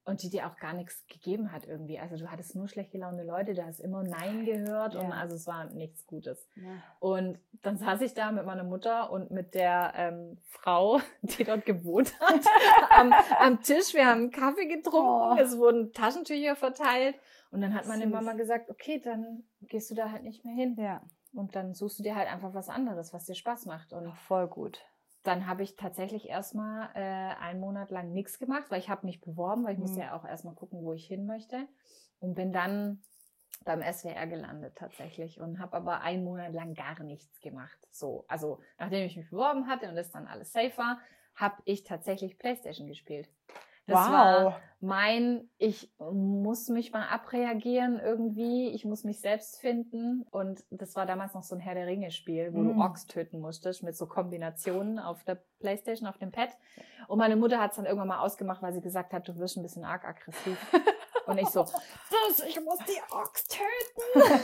Und die dir auch gar nichts gegeben hat irgendwie. Also du hattest nur schlecht gelaunte Leute, da hast immer Nein gehört und Ja. also es war nichts Gutes. ja. Und dann saß ich da mit meiner Mutter und mit der ähm, Frau, die dort gewohnt hat, am, am Tisch. Wir haben Kaffee getrunken, Oh. es wurden Taschentücher verteilt. Und dann hat meine Süß. Mama gesagt, okay, dann gehst du da halt nicht mehr hin. Ja, Und dann suchst du dir halt einfach was anderes, was dir Spaß macht. Und voll gut. Dann habe ich tatsächlich erstmal äh, einen Monat lang nichts gemacht, weil ich habe mich beworben, weil ich musste Mhm. ja auch erstmal gucken, wo ich hin möchte. Und bin dann beim SWR gelandet tatsächlich und habe aber einen Monat lang gar nichts gemacht. So, also nachdem ich mich beworben hatte und das dann alles safe war, habe ich tatsächlich Playstation gespielt. Das wow. war mein, ich muss mich mal abreagieren irgendwie, ich muss mich selbst finden. Und das war damals noch so ein Herr der Ringe-Spiel, wo Mm. du Orks töten musstest mit so Kombinationen auf der Playstation, auf dem Pad. Und meine Mutter hat es dann irgendwann mal ausgemacht, weil sie gesagt hat, du wirst ein bisschen arg aggressiv. Und ich so, das, ich muss die Orks töten.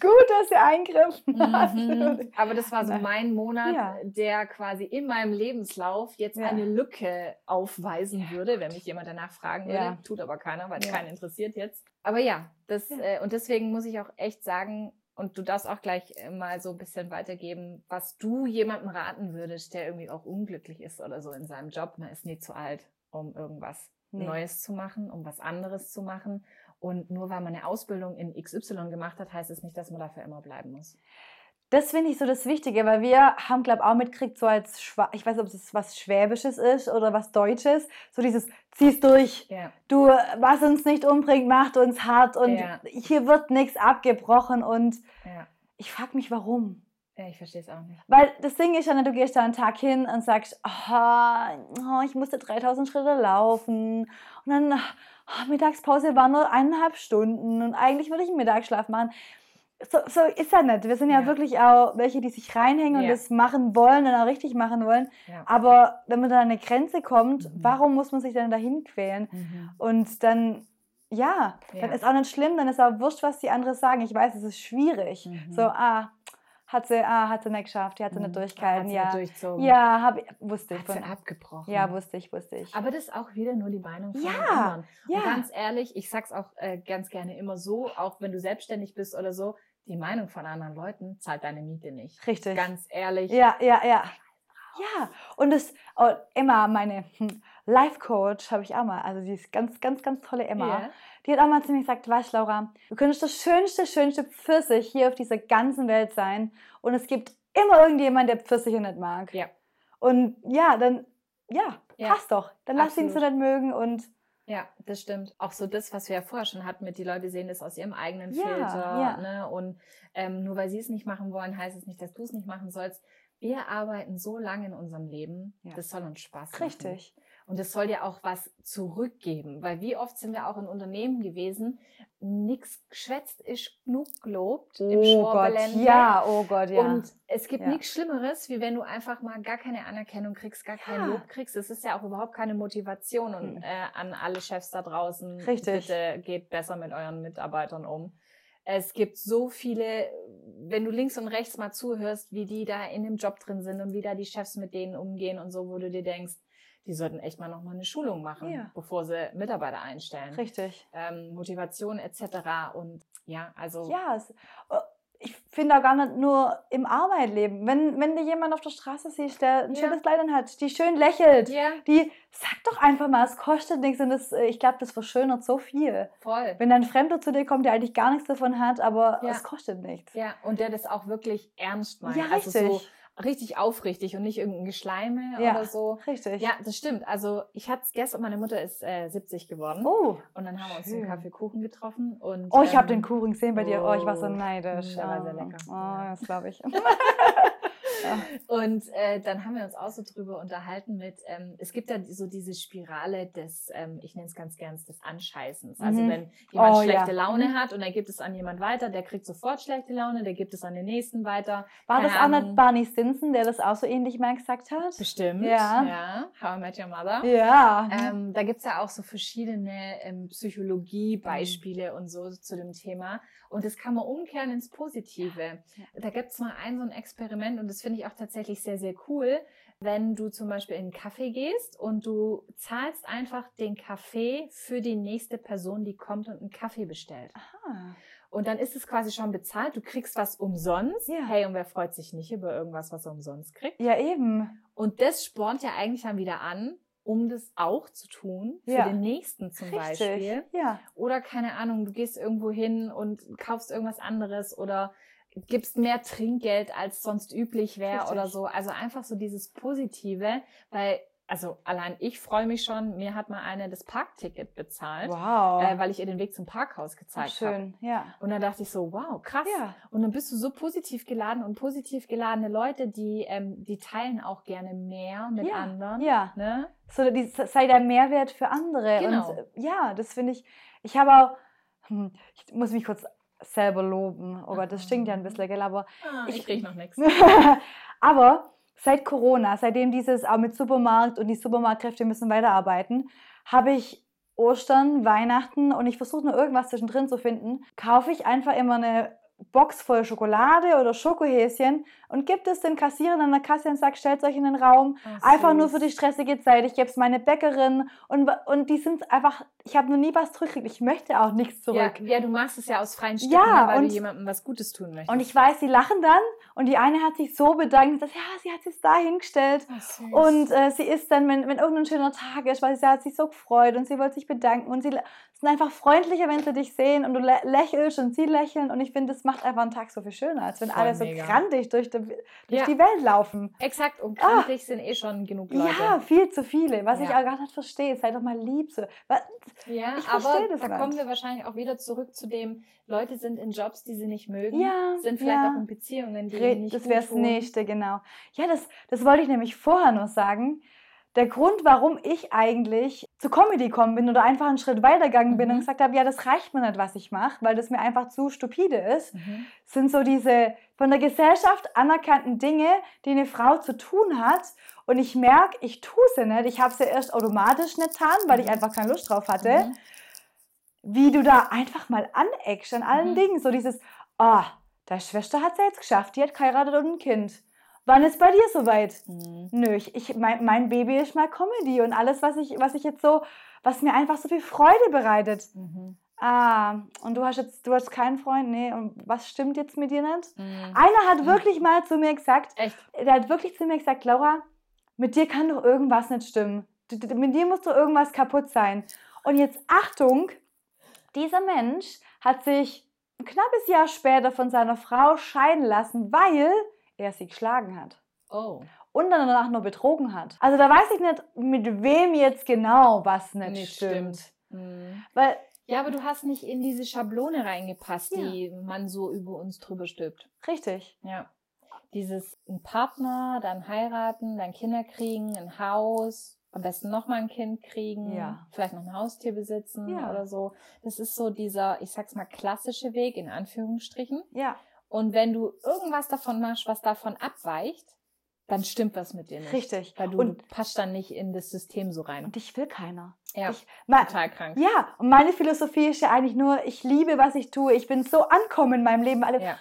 Gut, dass ihr eingriffen. Mhm. Aber das war so mein Monat, Ja. der quasi in meinem Lebenslauf jetzt Ja. eine Lücke aufweisen würde, wenn mich jemand danach fragen würde. Ja. Tut aber keiner, weil Ja. keinen interessiert jetzt. Aber ja, das, Ja. Äh, und deswegen muss ich auch echt sagen, und du darfst auch gleich äh, mal so ein bisschen weitergeben, was du jemandem raten würdest, der irgendwie auch unglücklich ist oder so in seinem Job. Man ist nie zu alt, um irgendwas Nee. Neues zu machen, um was anderes zu machen. Und nur weil man eine Ausbildung in XY gemacht hat, heißt es nicht, dass man dafür immer bleiben muss. Das finde ich so das Wichtige, weil wir haben, glaube ich, auch mitgekriegt, so als, Schwa ich weiß nicht, ob es was Schwäbisches ist oder was Deutsches, so dieses, zieh's durch. Ja. Du, was uns nicht umbringt, macht uns hart und Ja. hier wird nichts abgebrochen und Ja. ich frage mich, warum. Ja, ich verstehe es auch nicht. Weil das Ding ist ja, ne, du gehst da einen Tag hin und sagst, "Ah, oh, ich musste 3000 Schritte laufen und dann ah, Mittagspause war nur eineinhalb Stunden und eigentlich würde ich einen Mittagsschlaf machen. So, so ist ja nicht. Wir sind ja, Ja. wirklich auch welche, die sich reinhängen und Ja. das machen wollen und auch richtig machen wollen. Ja. Aber wenn man da an eine Grenze kommt, Mhm. warum muss man sich dann dahin quälen? Mhm. Und dann, ja, dann Ja. ist auch nicht schlimm, dann ist auch wurscht, was die anderen sagen. Ich weiß, es ist schwierig. Mhm. So, ah, hat sie, ah, hat sie nicht geschafft, die hat sie nicht durchgehalten, Hat sie ja. nicht durchzogen. Ja, hab ich, wusste ich. Hat sie Von, abgebrochen. ja, wusste ich, wusste ich. Aber das ist auch wieder nur die Meinung von Ja, anderen. ja. Und ganz ehrlich, ich sag's auch äh, ganz gerne immer so, auch wenn du selbstständig bist oder so, die Meinung von anderen Leuten zahlt deine Miete nicht. Richtig. Ganz ehrlich. Ja, ja, ja. Ja, und das, oh, Emma, meine hm, Life Coach, habe ich auch mal, also die ist ganz, ganz, ganz tolle Emma. Ja. Die hat auch mal zu mir gesagt, weißt Laura, du könntest das schönste, schönste Pfirsich hier auf dieser ganzen Welt sein und es gibt immer irgendjemand, der Pfirsiche nicht mag. Ja. Und ja, dann, ja, Ja, passt doch. Dann lass ihn so absolut. nicht mögen und Ja, das stimmt. Auch so das, was wir ja vorher schon hatten mit, die Leute sehen das aus ihrem eigenen Ja, Filter. ja. Ne? Und ähm, nur weil sie es nicht machen wollen, heißt es nicht, dass du es nicht machen sollst. Wir arbeiten so lange in unserem Leben, Ja. das soll uns Spaß machen. richtig. Und es soll ja auch was zurückgeben, weil wie oft sind wir auch in Unternehmen gewesen, nichts geschwätzt ist genug gelobt im Oh Gott, ja, oh Gott, ja. Und es gibt Ja. nichts Schlimmeres, wie wenn du einfach mal gar keine Anerkennung kriegst, gar kein Ja. Lob kriegst. Das ist ja auch überhaupt keine Motivation und Mhm. äh, an alle Chefs da draußen. Richtig. Bitte geht besser mit euren Mitarbeitern um. Es gibt so viele, wenn du links und rechts mal zuhörst, wie die da in dem Job drin sind und wie da die Chefs mit denen umgehen und so, wo du dir denkst, die sollten echt mal noch mal eine Schulung machen, Ja. bevor sie Mitarbeiter einstellen. richtig. Ähm, Motivation etc. Und ja, also Ja, es, oh, ich finde auch gar nicht nur im Arbeitleben. Wenn, wenn dir jemand auf der Straße siehst, der ein Ja. schönes Kleid hat, die schön lächelt, ja, die sag doch einfach mal, es kostet nichts und das, äh, ich glaube, das verschönert so viel. voll. Wenn dann ein Fremder zu dir kommt, der eigentlich gar nichts davon hat, aber Ja. es kostet nichts. Ja, und der das auch wirklich ernst meint. Ja, Also richtig. so richtig aufrichtig und nicht irgendein Geschleime Ja. oder so. Richtig. Ja, das stimmt. Also ich hatte es gestern, meine Mutter ist äh, 70 geworden Oh, und dann haben wir uns schön. zum Kaffeekuchen getroffen. Und, oh ich habe ähm, den Kuchen gesehen bei dir. Oh, ich war so oh, neidisch. der war sehr Oh, lecker. Oh, das glaube ich. Und äh, dann haben wir uns auch so drüber unterhalten mit, ähm, es gibt ja so diese Spirale des, ähm, ich nenne es ganz gern, des Anscheißens. Also Mhm. wenn jemand Oh, schlechte ja. Laune Mhm. hat und dann gibt es an jemand weiter, der kriegt sofort schlechte Laune, der gibt es an den nächsten weiter. War das auch nicht Barney Stinson, der das auch so ähnlich mal gesagt hat? Bestimmt. Ja. ja. How I Met Your Mother. Ja. Ähm, da gibt's ja auch so verschiedene ähm, Psychologie-Beispiele und so zu dem Thema. Und das kann man umkehren ins Positive. Da gibt's mal ein so ein Experiment und das finde ich auch tatsächlich sehr, sehr cool. Wenn du zum Beispiel in einen Kaffee gehst und du zahlst einfach den Kaffee für die nächste Person, die kommt und einen Kaffee bestellt. Ah. Und dann ist es quasi schon bezahlt. Du kriegst was umsonst. Ja. Hey, und wer freut sich nicht über irgendwas, was er umsonst kriegt? Ja, eben. Und das spornt ja eigentlich dann wieder an, um das auch zu tun, für Ja. den nächsten zum Richtig. Beispiel. Ja. Oder keine Ahnung, du gehst irgendwo hin und kaufst irgendwas anderes oder gibst mehr Trinkgeld, als sonst üblich wäre oder so. Also einfach so dieses Positive, weil also allein ich freue mich schon. Mir hat mal eine das Parkticket bezahlt, Wow. äh, weil ich ihr den Weg zum Parkhaus gezeigt habe. schön, ja. Und dann dachte ich so, wow, krass. Ja. Und dann bist du so positiv geladen und positiv geladene Leute, die, ähm, die teilen auch gerne mehr mit Ja, anderen. Ja. Ne? So, die, sei der Mehrwert für andere. Genau. Und ja, das finde ich. Ich habe auch, hm, ich muss mich kurz selber loben. Oh Gott, das stinkt ja ein bisschen, gell? Aber Ah, Ich- ich kriege noch nichts. Aber seit Corona, seitdem dieses auch mit Supermarkt und die Supermarktkräfte müssen weiterarbeiten, habe ich Ostern, Weihnachten und ich versuche nur irgendwas zwischendrin zu finden, kaufe ich einfach immer eine Box voll Schokolade oder Schokohäschen und gibt es den Kassierern an der Kasse und sagt, stellt euch in den Raum. Einfach nur für die stressige Zeit. Ich gebe es meine Bäckerin und, und die sind einfach, ich habe noch nie was zurückgekriegt. Ich möchte auch nichts Ja, zurück. ja, du machst es ja aus freien Stücken, Ja, ne, weil und- du jemandem was Gutes tun möchtest. Und ich weiß, sie lachen dann und die eine hat sich so bedankt, dass ja, sie hat es da hingestellt. Süß. Und äh, sie ist dann, wenn, wenn irgendein schöner Tag ist, weil sie hat sich so gefreut und sie wollte sich bedanken und sie sind einfach freundlicher, wenn sie dich sehen und du lä lächelst und sie lächeln und ich finde, das macht einfach einen Tag so viel schöner, als wenn Voll alle so mega. grantig durch, die, durch Ja. die Welt laufen. Exakt, und Ah. krantig sind eh schon genug Leute. Ja, viel zu viele, was ich Ja. auch gar nicht verstehe. Sei doch mal lieb. So. Was? Ja, Ich aber das da nicht. kommen wir wahrscheinlich auch wieder zurück zu dem, Leute sind in Jobs, die sie nicht mögen, Ja, sind vielleicht auch in Beziehungen, die Re- nicht das wäre das nächste, genau. Ja, das, das wollte ich nämlich vorher noch sagen. Der Grund, warum ich eigentlich zu Comedy gekommen bin oder einfach einen Schritt weitergegangen bin Mhm. und gesagt habe, ja, das reicht mir nicht, was ich mache, weil das mir einfach zu stupide ist, Mhm. sind so diese von der Gesellschaft anerkannten Dinge, die eine Frau zu tun hat. Und ich merke, ich tue sie nicht. Ich habe sie erst automatisch nicht getan, weil ich Mhm. einfach keine Lust drauf hatte Mhm. wie du da einfach mal aneckst an allen Mhm. Dingen. So dieses, oh, deine Schwester hat es ja jetzt geschafft, die hat geheiratet und ein Kind. Wann ist bei dir soweit? Mhm. Nö, ich, ich, mein, mein Baby ist mal Comedy und alles, was ich, was ich jetzt so, was mir einfach so viel Freude bereitet. Mhm. Ah, und du hast jetzt, du hast keinen Freund, nee, und was stimmt jetzt mit dir nicht? Mhm. Einer hat wirklich mal zu mir gesagt, Echt? der hat wirklich zu mir gesagt, Laura, mit dir kann doch irgendwas nicht stimmen. Mit dir muss doch irgendwas kaputt sein. Und jetzt Achtung, dieser Mensch hat sich ein knappes Jahr später von seiner Frau scheiden lassen, weil er sie geschlagen hat. Oh. Und dann danach nur betrogen hat. Also da weiß ich nicht, mit wem jetzt genau was nicht, Nicht stimmt. stimmt. Mhm. Weil, Ja, aber du hast nicht in diese Schablone reingepasst, Ja. die man so über uns drüber stülpt. richtig. Ja. Dieses ein Partner, dann heiraten, dann Kinder kriegen, ein Haus, am besten nochmal ein Kind kriegen, Ja. vielleicht noch ein Haustier besitzen Ja. oder so. Das ist so dieser, ich sag's mal, klassische Weg in Anführungsstrichen. Ja, Und wenn du irgendwas davon machst, was davon abweicht, dann stimmt was mit dir nicht. richtig. Weil du, Und, du passt dann nicht in das System so rein. und ich will keiner. Ja, Ich, ma- total krank. Ja, und meine Philosophie ist ja eigentlich nur, ich liebe, was ich tue. Ich bin so ankommen in meinem Leben. Alle, Ja.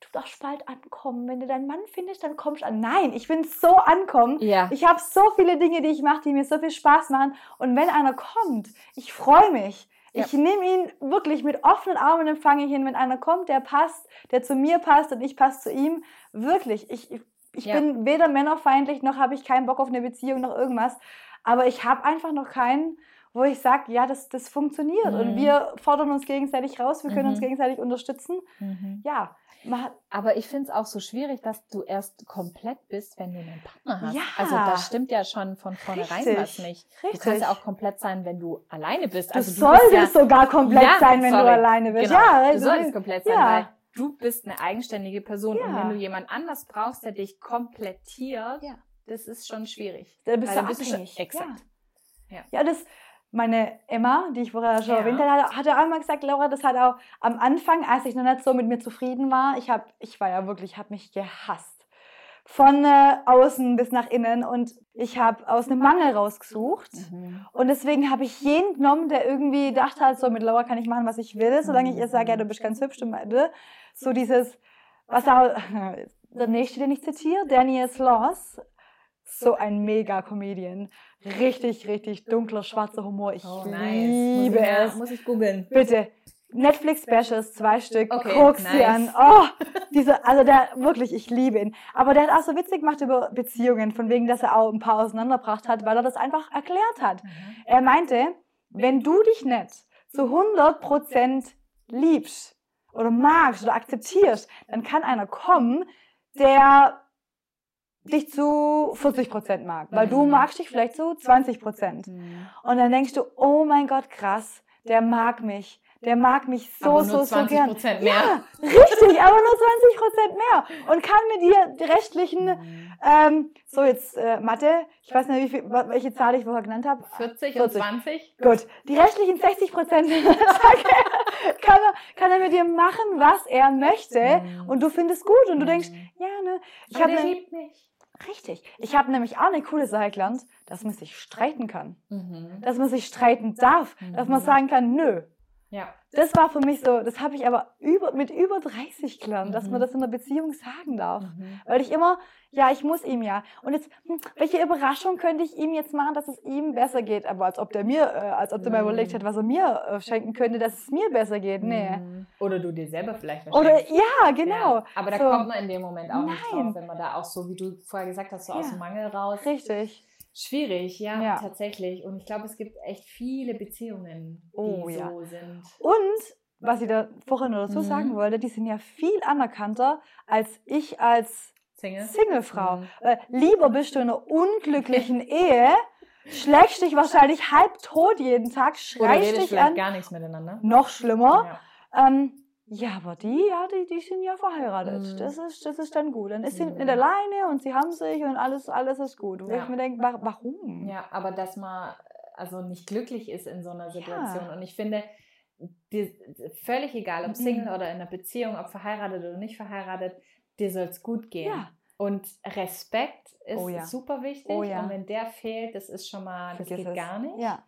du darfst bald ankommen. Wenn du deinen Mann findest, dann kommst du an. Nein, ich bin so ankommen. Ja. Ich habe so viele Dinge, die ich mache, die mir so viel Spaß machen. Und wenn einer kommt, ich freue mich. Ja. Ich nehme ihn wirklich mit offenen Armen empfange ich ihn, wenn einer kommt, der passt, der zu mir passt und ich passe zu ihm. Wirklich, ich, ich- Ja. bin weder männerfeindlich, noch habe ich keinen Bock auf eine Beziehung, noch irgendwas. Aber ich habe einfach noch keinen, wo ich sage, ja, das, das funktioniert. Und Mhm. wir fordern uns gegenseitig raus, wir können uns Mhm. gegenseitig unterstützen. Mhm. Ja, Aber ich finde es auch so schwierig, dass du erst komplett bist, wenn du einen Partner hast. Ja. Also das stimmt ja schon von vornherein Richtig. was nicht. Du richtig. kannst ja auch komplett sein, wenn du alleine bist. du Also du solltest bist ja, sogar komplett Ja, sein, wenn sorry. du alleine bist. genau, Ja, du also- solltest komplett sein, ja. weil du bist eine eigenständige Person. Und Ja. wenn du jemand anders brauchst, der dich komplettiert, Ja. das ist schon schwierig. Da bist du abhängig. exakt. Ja. Ja. das, meine Emma, die ich vorher schon Ja. erwähnt habe, hat- auch immer gesagt, Laura, das hat auch am Anfang, als ich noch nicht so mit mir zufrieden war, ich, hab, ich war ja wirklich, ich habe mich gehasst. Von äh, außen bis nach innen und ich habe aus einem Mangel rausgesucht. Mhm. Und deswegen habe ich jeden genommen, der irgendwie gedacht hat, so mit Laura kann ich machen, was ich will, solange ich ihr sage, ja, du bist ganz hübsch. Du? So dieses, was auch, der nächste, den ich zitiere, Daniel Sloss, so ein Mega-Comedian. Richtig, richtig dunkler, schwarzer Humor. Ich Oh, liebe muss ich, es. Muss ich googeln. Bitte. Netflix-Specials, zwei Stück, Okay, guck sie nice. an. Oh, diese, also der, wirklich, ich liebe ihn. Aber der hat auch so witzig gemacht über Beziehungen, von wegen, dass er auch ein paar auseinandergebracht hat, weil er das einfach erklärt hat. Mhm. Er meinte, wenn du dich nicht zu 100% liebst oder magst oder akzeptierst, dann kann einer kommen, der dich zu 40 Prozent mag, weil du magst dich vielleicht zu 20 Prozent. Mhm. Und dann denkst du, oh mein Gott, krass, der mag mich. Der mag mich so, Aber so, nur so 20 gern. Prozent mehr. Ja, richtig, aber nur 20 Prozent mehr. Und kann mir die, die restlichen, Mhm. ähm, so jetzt äh, Mathe, ich weiß nicht, wie viel, welche Zahl ich vorher genannt habe. 40 40. und 20? Gut, die restlichen 60 Prozent kann, er, kann er mit dir machen, was er möchte. Mhm. Und du findest gut und du denkst, Mhm. ja, ne? Ich habe ne, liebt mich. richtig. Ich habe nämlich auch eine coole Sache gelernt, dass man sich streiten kann. Mhm. Dass man sich streiten darf. Dass man Mhm. sagen kann, nö. Ja. Das war für mich so, das habe ich aber über, mit über 30 gelernt, dass man Mhm. das in einer Beziehung sagen darf. Mhm. Weil ich immer, ja, ich muss ihm ja. Und jetzt, hm, welche Überraschung könnte ich ihm jetzt machen, dass es ihm besser geht? Aber als ob der mir, äh, als ob der mal Mhm. überlegt hat, was er mir äh, schenken könnte, dass es mir besser geht. Nee. Mhm. Oder du dir selber vielleicht was Oder ja, genau. Ja, aber da So. kommt man in dem Moment auch nicht Nein. drauf, wenn man da auch so, wie du vorher gesagt hast, so aus Ja. dem Mangel raus. Richtig. Schwierig, ja, Ja. tatsächlich. Und ich glaube, es gibt echt viele Beziehungen, die Oh, ja. so sind. Und was ich da vorhin noch dazu Mhm. sagen wollte, die sind ja viel anerkannter als ich als Single? Singlefrau. Mhm. Weil lieber bist du in einer unglücklichen Ehe, schlägst dich wahrscheinlich halb tot jeden Tag, Oder schreist dich an. gar nichts miteinander. Noch schlimmer. Ja. Ähm, ja, aber die, ja, die, die sind ja verheiratet. Mhm. Das, ist, das ist dann gut. Dann ist sie Mhm. nicht alleine und sie haben sich und alles, alles ist gut. Wo Ja. ich mir denke, wa- warum? Ja, aber dass man also nicht glücklich ist in so einer Situation. Ja. Und ich finde, die, völlig egal, ob Mhm. Single oder in einer Beziehung, ob verheiratet oder nicht verheiratet, dir soll es gut gehen. Ja. Und Respekt ist Oh ja. super wichtig. Oh ja. Und wenn der fehlt, das ist schon mal, das Vergiss geht es. gar nicht. Ja.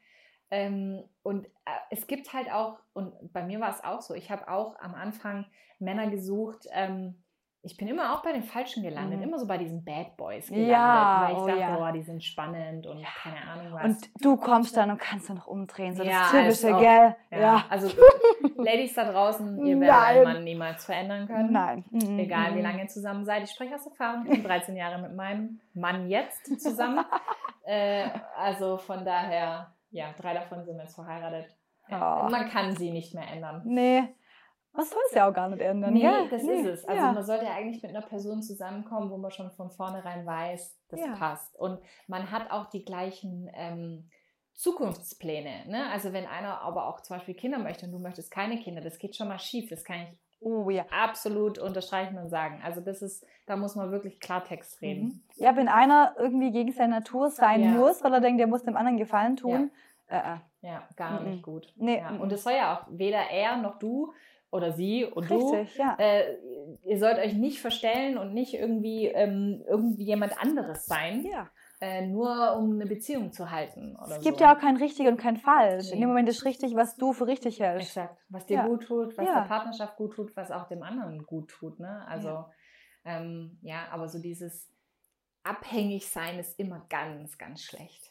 Ähm, und äh, es gibt halt auch, und bei mir war es auch so, ich habe auch am Anfang Männer gesucht, ähm, ich bin immer auch bei den Falschen gelandet, Mhm. immer so bei diesen Bad Boys gelandet, Ja, weil ich oh dachte, ja. boah, die sind spannend und keine Ahnung was. Und du kommst dann und kannst dann noch umdrehen. So Ja, das Typische, gell? ja, also Ladies da draußen, ihr werdet einen Mann niemals verändern können. Nein. Mhm, Egal wie mhm. lange ihr zusammen seid. Ich spreche aus Erfahrung, ich bin 13 Jahre mit meinem Mann jetzt zusammen. äh, also von daher, ja, drei davon sind jetzt verheiratet. Ja, Oh. Man kann sie nicht mehr ändern. Nee. Was soll es ja auch gar nicht ändern, Nee, gell? das Nee, ist es. Also ja. man sollte ja eigentlich mit einer Person zusammenkommen, wo man schon von vornherein weiß, das Ja. passt. Und man hat auch die gleichen ähm, Zukunftspläne. Ne? Also wenn einer aber auch zum Beispiel Kinder möchte und du möchtest keine Kinder, das geht schon mal schief. Das kann ich Oh ja. absolut unterstreichen und sagen. Also das ist, da muss man wirklich Klartext reden. Mhm. Ja, wenn einer irgendwie gegen seine Natur sein Ja. muss, weil er denkt, der muss dem anderen Gefallen tun. Äh, äh. Ja, gar Mhm. nicht gut. Nee, Ja. mhm. Und es soll ja auch weder er noch du oder sie und du Richtig, ja. äh, ihr sollt euch nicht verstellen und nicht irgendwie, ähm, irgendwie jemand anderes sein, ja. Äh, nur um eine Beziehung zu halten. Es gibt so. ja auch kein richtig und kein falsch. Nee. In dem Moment ist richtig, was du für richtig hältst. Exakt. Was dir Ja. gut tut, was Ja. der Partnerschaft gut tut, was auch dem anderen gut tut. Ne? Also, ja. Ähm, ja, aber so dieses Abhängigsein ist immer ganz, ganz schlecht.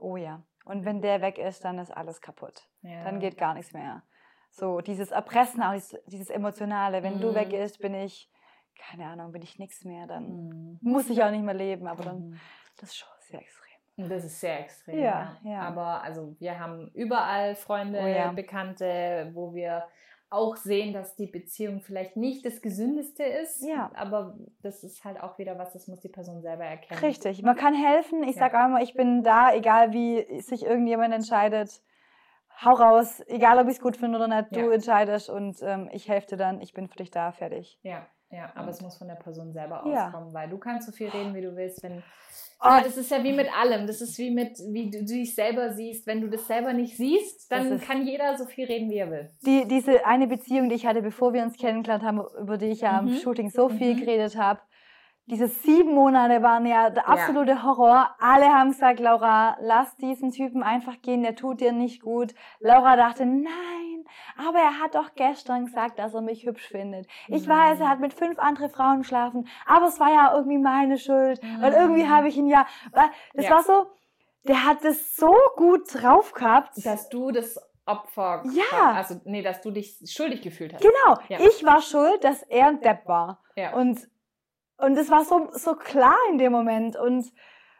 Oh ja. Und wenn der weg ist, dann ist alles kaputt. Ja. Dann geht gar nichts mehr. So, dieses Erpressen, auch dieses, dieses Emotionale. Wenn du Mhm. weg bist, bin ich, keine Ahnung, bin ich nichts mehr. Dann Mhm. muss ich auch nicht mehr leben. Aber dann, Mhm. Das ist schon sehr extrem. Das ist sehr extrem. Ja, ja. Aber also wir haben überall Freunde, Oh ja. Bekannte, wo wir auch sehen, dass die Beziehung vielleicht nicht das Gesündeste ist. Ja. Aber das ist halt auch wieder was, das muss die Person selber erkennen. Richtig. Man kann helfen. Ich Ja. sage auch immer, ich bin da, egal wie sich irgendjemand entscheidet. Hau raus, egal ob ich es gut finde oder nicht, du Ja. entscheidest und ähm, ich helfe dir dann, ich bin für dich da, fertig. Ja, ja, aber Und- es muss von der Person selber auskommen, weil du kannst so viel reden, wie du willst, wenn Ja, das ist ja wie mit allem. Das ist wie mit, wie du dich selber siehst. Wenn du das selber nicht siehst, dann kann jeder so viel reden, wie er will. die, diese eine Beziehung, die ich hatte, bevor wir uns kennengelernt haben, über die ich ja am Mhm. Shooting so viel Mhm. geredet habe, diese sieben Monate waren ja der absolute Horror. Alle haben gesagt, Laura, lass diesen Typen einfach gehen, der tut dir nicht gut. Laura dachte, nein, aber er hat doch gestern gesagt, dass er mich hübsch findet. Ich Mhm. weiß, er hat mit fünf anderen Frauen geschlafen, aber es war ja irgendwie meine Schuld, weil irgendwie habe ich ihn ja, das Ja. war so, der hat es so gut drauf gehabt. Dass du das Opfer, Ja. also nee, dass du dich schuldig gefühlt hast. Genau, Ja. ich war schuld, dass er ein Depp war. Ja. Und, und es war so, so klar in dem Moment. Und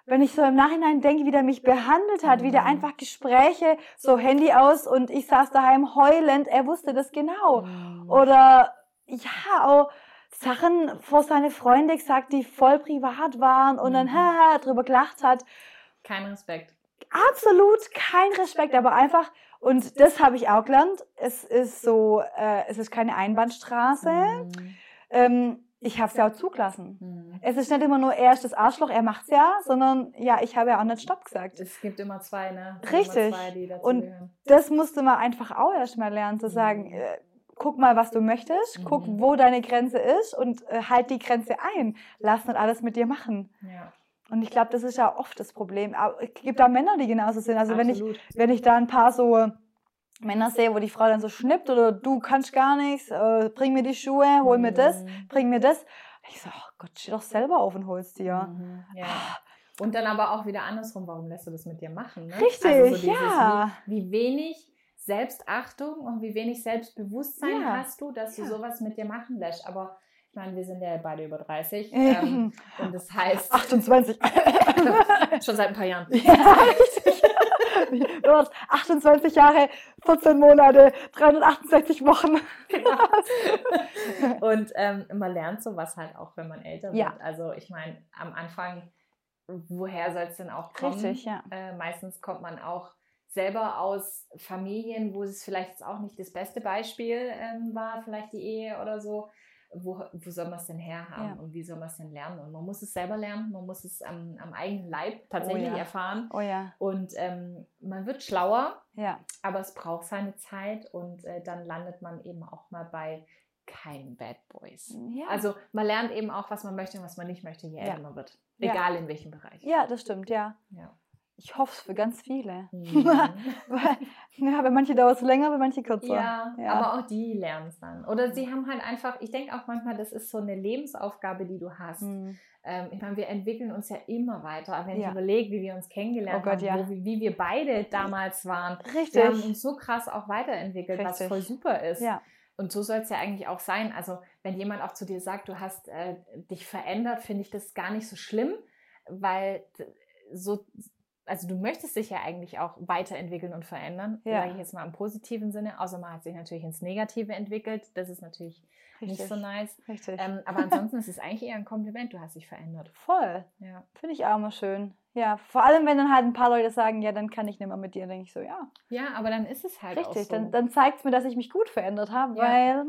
wenn ich so im Nachhinein denke, wie der mich behandelt hat, wie der Mhm. einfach Gespräche, so Handy aus und ich saß daheim heulend, er wusste das genau. Mhm. Oder ja, auch Sachen vor seine Freunde gesagt, die voll privat waren und dann Mhm. haha, drüber gelacht hat. Kein Respekt. Absolut kein Respekt, aber einfach, und das habe ich auch gelernt, es ist so, äh, es ist keine Einbahnstraße. Mhm. Ähm, ich habe es ja auch zugelassen. Mhm. Es ist nicht immer nur, er ist das Arschloch, er macht's ja, sondern ja, ich habe ja auch nicht Stopp gesagt. Es gibt immer zwei, ne? Richtig. Zwei, Und gehören. Das musste man einfach auch erstmal lernen, zu sagen, Mhm. äh, guck mal, was du möchtest, guck, Mhm. wo deine Grenze ist und äh, halt die Grenze ein. Lass nicht alles mit dir machen. Ja, Und ich glaube, das ist ja oft das Problem. Aber es gibt auch Männer, die genauso sind. Also wenn ich, wenn ich da ein paar so Männer sehe, wo die Frau dann so schnippt oder du kannst gar nichts, äh, bring mir die Schuhe, hol mir das, Mhm. bring mir das. Ich so, oh Gott, steh doch selber auf und holst dir. Mhm, ja. Und dann aber auch wieder andersrum, warum lässt du das mit dir machen? Ne? Richtig, dieses, ja. Wie, wie wenig Selbstachtung und wie wenig Selbstbewusstsein Ja. hast du, dass du sowas mit dir machen lässt. Aber ich meine, wir sind ja beide über 30 ähm, und das heißt 28. schon seit ein paar Jahren. ja, richtig. Du hast 28 Jahre, 14 Monate, 368 Wochen. Und ähm, man lernt sowas halt auch, wenn man älter Ja. wird. Also ich meine, am Anfang, woher soll es denn auch kommen? Richtig, ja. Äh, meistens kommt man auch selber aus Familien, wo es vielleicht auch nicht das beste Beispiel ähm, war, vielleicht die Ehe oder so. Wo, wo soll man es denn herhaben Ja. und wie soll man es denn lernen? Und man muss es selber lernen, man muss es am, am eigenen Leib tatsächlich ja. erfahren. Oh ja, Und ähm, man wird schlauer, ja. aber es braucht seine Zeit und äh, dann landet man eben auch mal bei keinen Bad Boys. ja. Also man lernt eben auch, was man möchte und was man nicht möchte, je Ja. älter man wird. Egal in welchem Bereich. ja, das stimmt, ja. Ja. Ich hoffe es für ganz viele. Mhm. Weil- ja, bei manchen dauert es länger, bei manchen kürzer. Ja, Ja. aber auch die lernen es dann. Oder sie haben halt einfach, ich denke auch manchmal, das ist so eine Lebensaufgabe, die du hast. Mhm. Ähm, ich meine, wir entwickeln uns ja immer weiter. Aber wenn Ja. ich überlege, wie wir uns kennengelernt Oh Gott, haben, wo, wie, wie wir beide damals waren, Richtig. wir haben uns so krass auch weiterentwickelt, was Richtig. voll super ist. Und so soll es ja eigentlich auch sein. Also, wenn jemand auch zu dir sagt, du hast äh, dich verändert, finde ich das gar nicht so schlimm, weil so, also du möchtest dich ja eigentlich auch weiterentwickeln und verändern, Ja. sage ich jetzt mal im positiven Sinne, außer man hat sich natürlich ins Negative entwickelt. Das ist natürlich Richtig. nicht so nice. Richtig. Ähm, aber ansonsten ist es eigentlich eher ein Kompliment, du hast dich verändert. Voll. Ja. Finde ich auch immer schön. Ja, vor allem, wenn dann halt ein paar Leute sagen, ja, dann kann ich nicht mehr mit dir, denke ich so, ja. ja, aber dann ist es halt Richtig, auch so. dann, dann zeigt es mir, dass ich mich gut verändert habe, Ja. weil.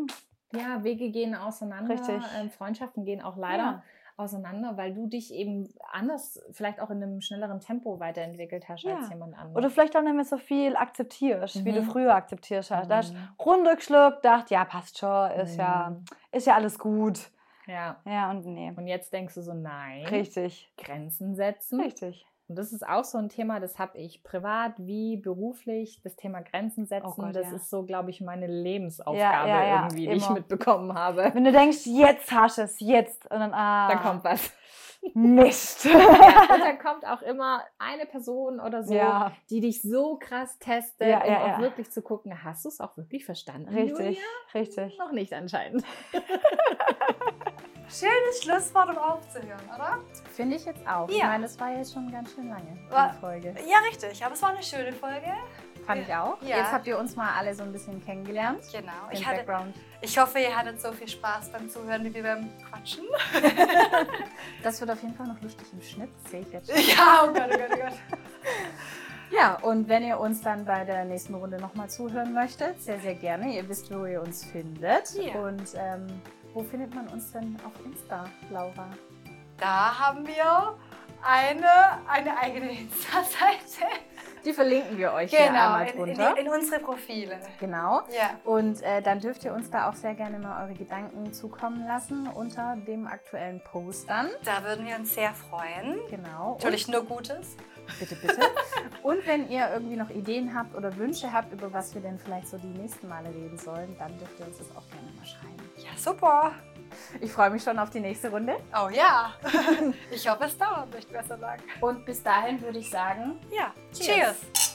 ja, Wege gehen auseinander, Richtig. Ähm, Freundschaften gehen auch leider. Auseinander, weil du dich eben anders, vielleicht auch in einem schnelleren Tempo weiterentwickelt hast Ja. als jemand anderes. Oder vielleicht auch nicht mehr so viel akzeptierst, wie du Mhm. früher akzeptiert hast. Da hast Mhm. runtergeschluckt, dachte, ja, passt schon, ist, ja, Mhm. ist ja alles gut. Ja. Ja, und nee. Und jetzt denkst du so, nein, Richtig. Grenzen setzen. Richtig. Und das ist auch so ein Thema, das habe ich privat wie beruflich, das Thema Grenzen setzen. Oh Gott, das ja. ist so, glaube ich, meine Lebensaufgabe ja, ja, irgendwie, die ich mitbekommen habe. Wenn du denkst, jetzt hast du es, jetzt. Und dann, ah, Da kommt was. Mist. Ja, und dann kommt auch immer eine Person oder so, ja, die dich so krass testet, Ja, um auch wirklich zu gucken, hast du es auch wirklich verstanden? richtig, Julia? richtig. Noch nicht anscheinend. Schönes Schlusswort, um aufzuhören, oder? Finde ich jetzt auch. Ich Ja. meine, das war jetzt schon ganz schön lange, War- die Folge. Ja, richtig. Aber es war eine schöne Folge. Fand ich auch. Ja. Jetzt habt ihr uns mal alle so ein bisschen kennengelernt. Genau. Den Ich, hatte, Background. Ich hoffe, ihr hattet so viel Spaß beim Zuhören wie wir beim Quatschen. Das wird auf jeden Fall noch lustig im Schnitt, sehe ich jetzt schon. Ja, oh Gott, oh Gott, oh Gott. Ja, und wenn ihr uns dann bei der nächsten Runde nochmal zuhören möchtet, sehr, sehr gerne. Ihr wisst, wo ihr uns findet. Ja. Und ähm, wo findet man uns denn auf Insta, Laura? Da haben wir eine, eine eigene Insta-Seite. Die verlinken wir euch hier Genau, einmal in, in, drunter. in unsere Profile. genau. Ja. Und äh, dann dürft ihr uns da auch sehr gerne mal eure Gedanken zukommen lassen unter dem aktuellen Post dann. Da würden wir uns sehr freuen. Genau. Natürlich nur Gutes. Bitte, bitte. Und wenn ihr irgendwie noch Ideen habt oder Wünsche habt, über was wir denn vielleicht so die nächsten Male reden sollen, dann dürft ihr uns das auch gerne mal schreiben. Ja, super. Ich freue mich schon auf die nächste Runde. Oh ja. Ich hoffe, es dauert nicht, besser sagen. Und bis dahin würde ich sagen, Ja. Cheers. Cheers.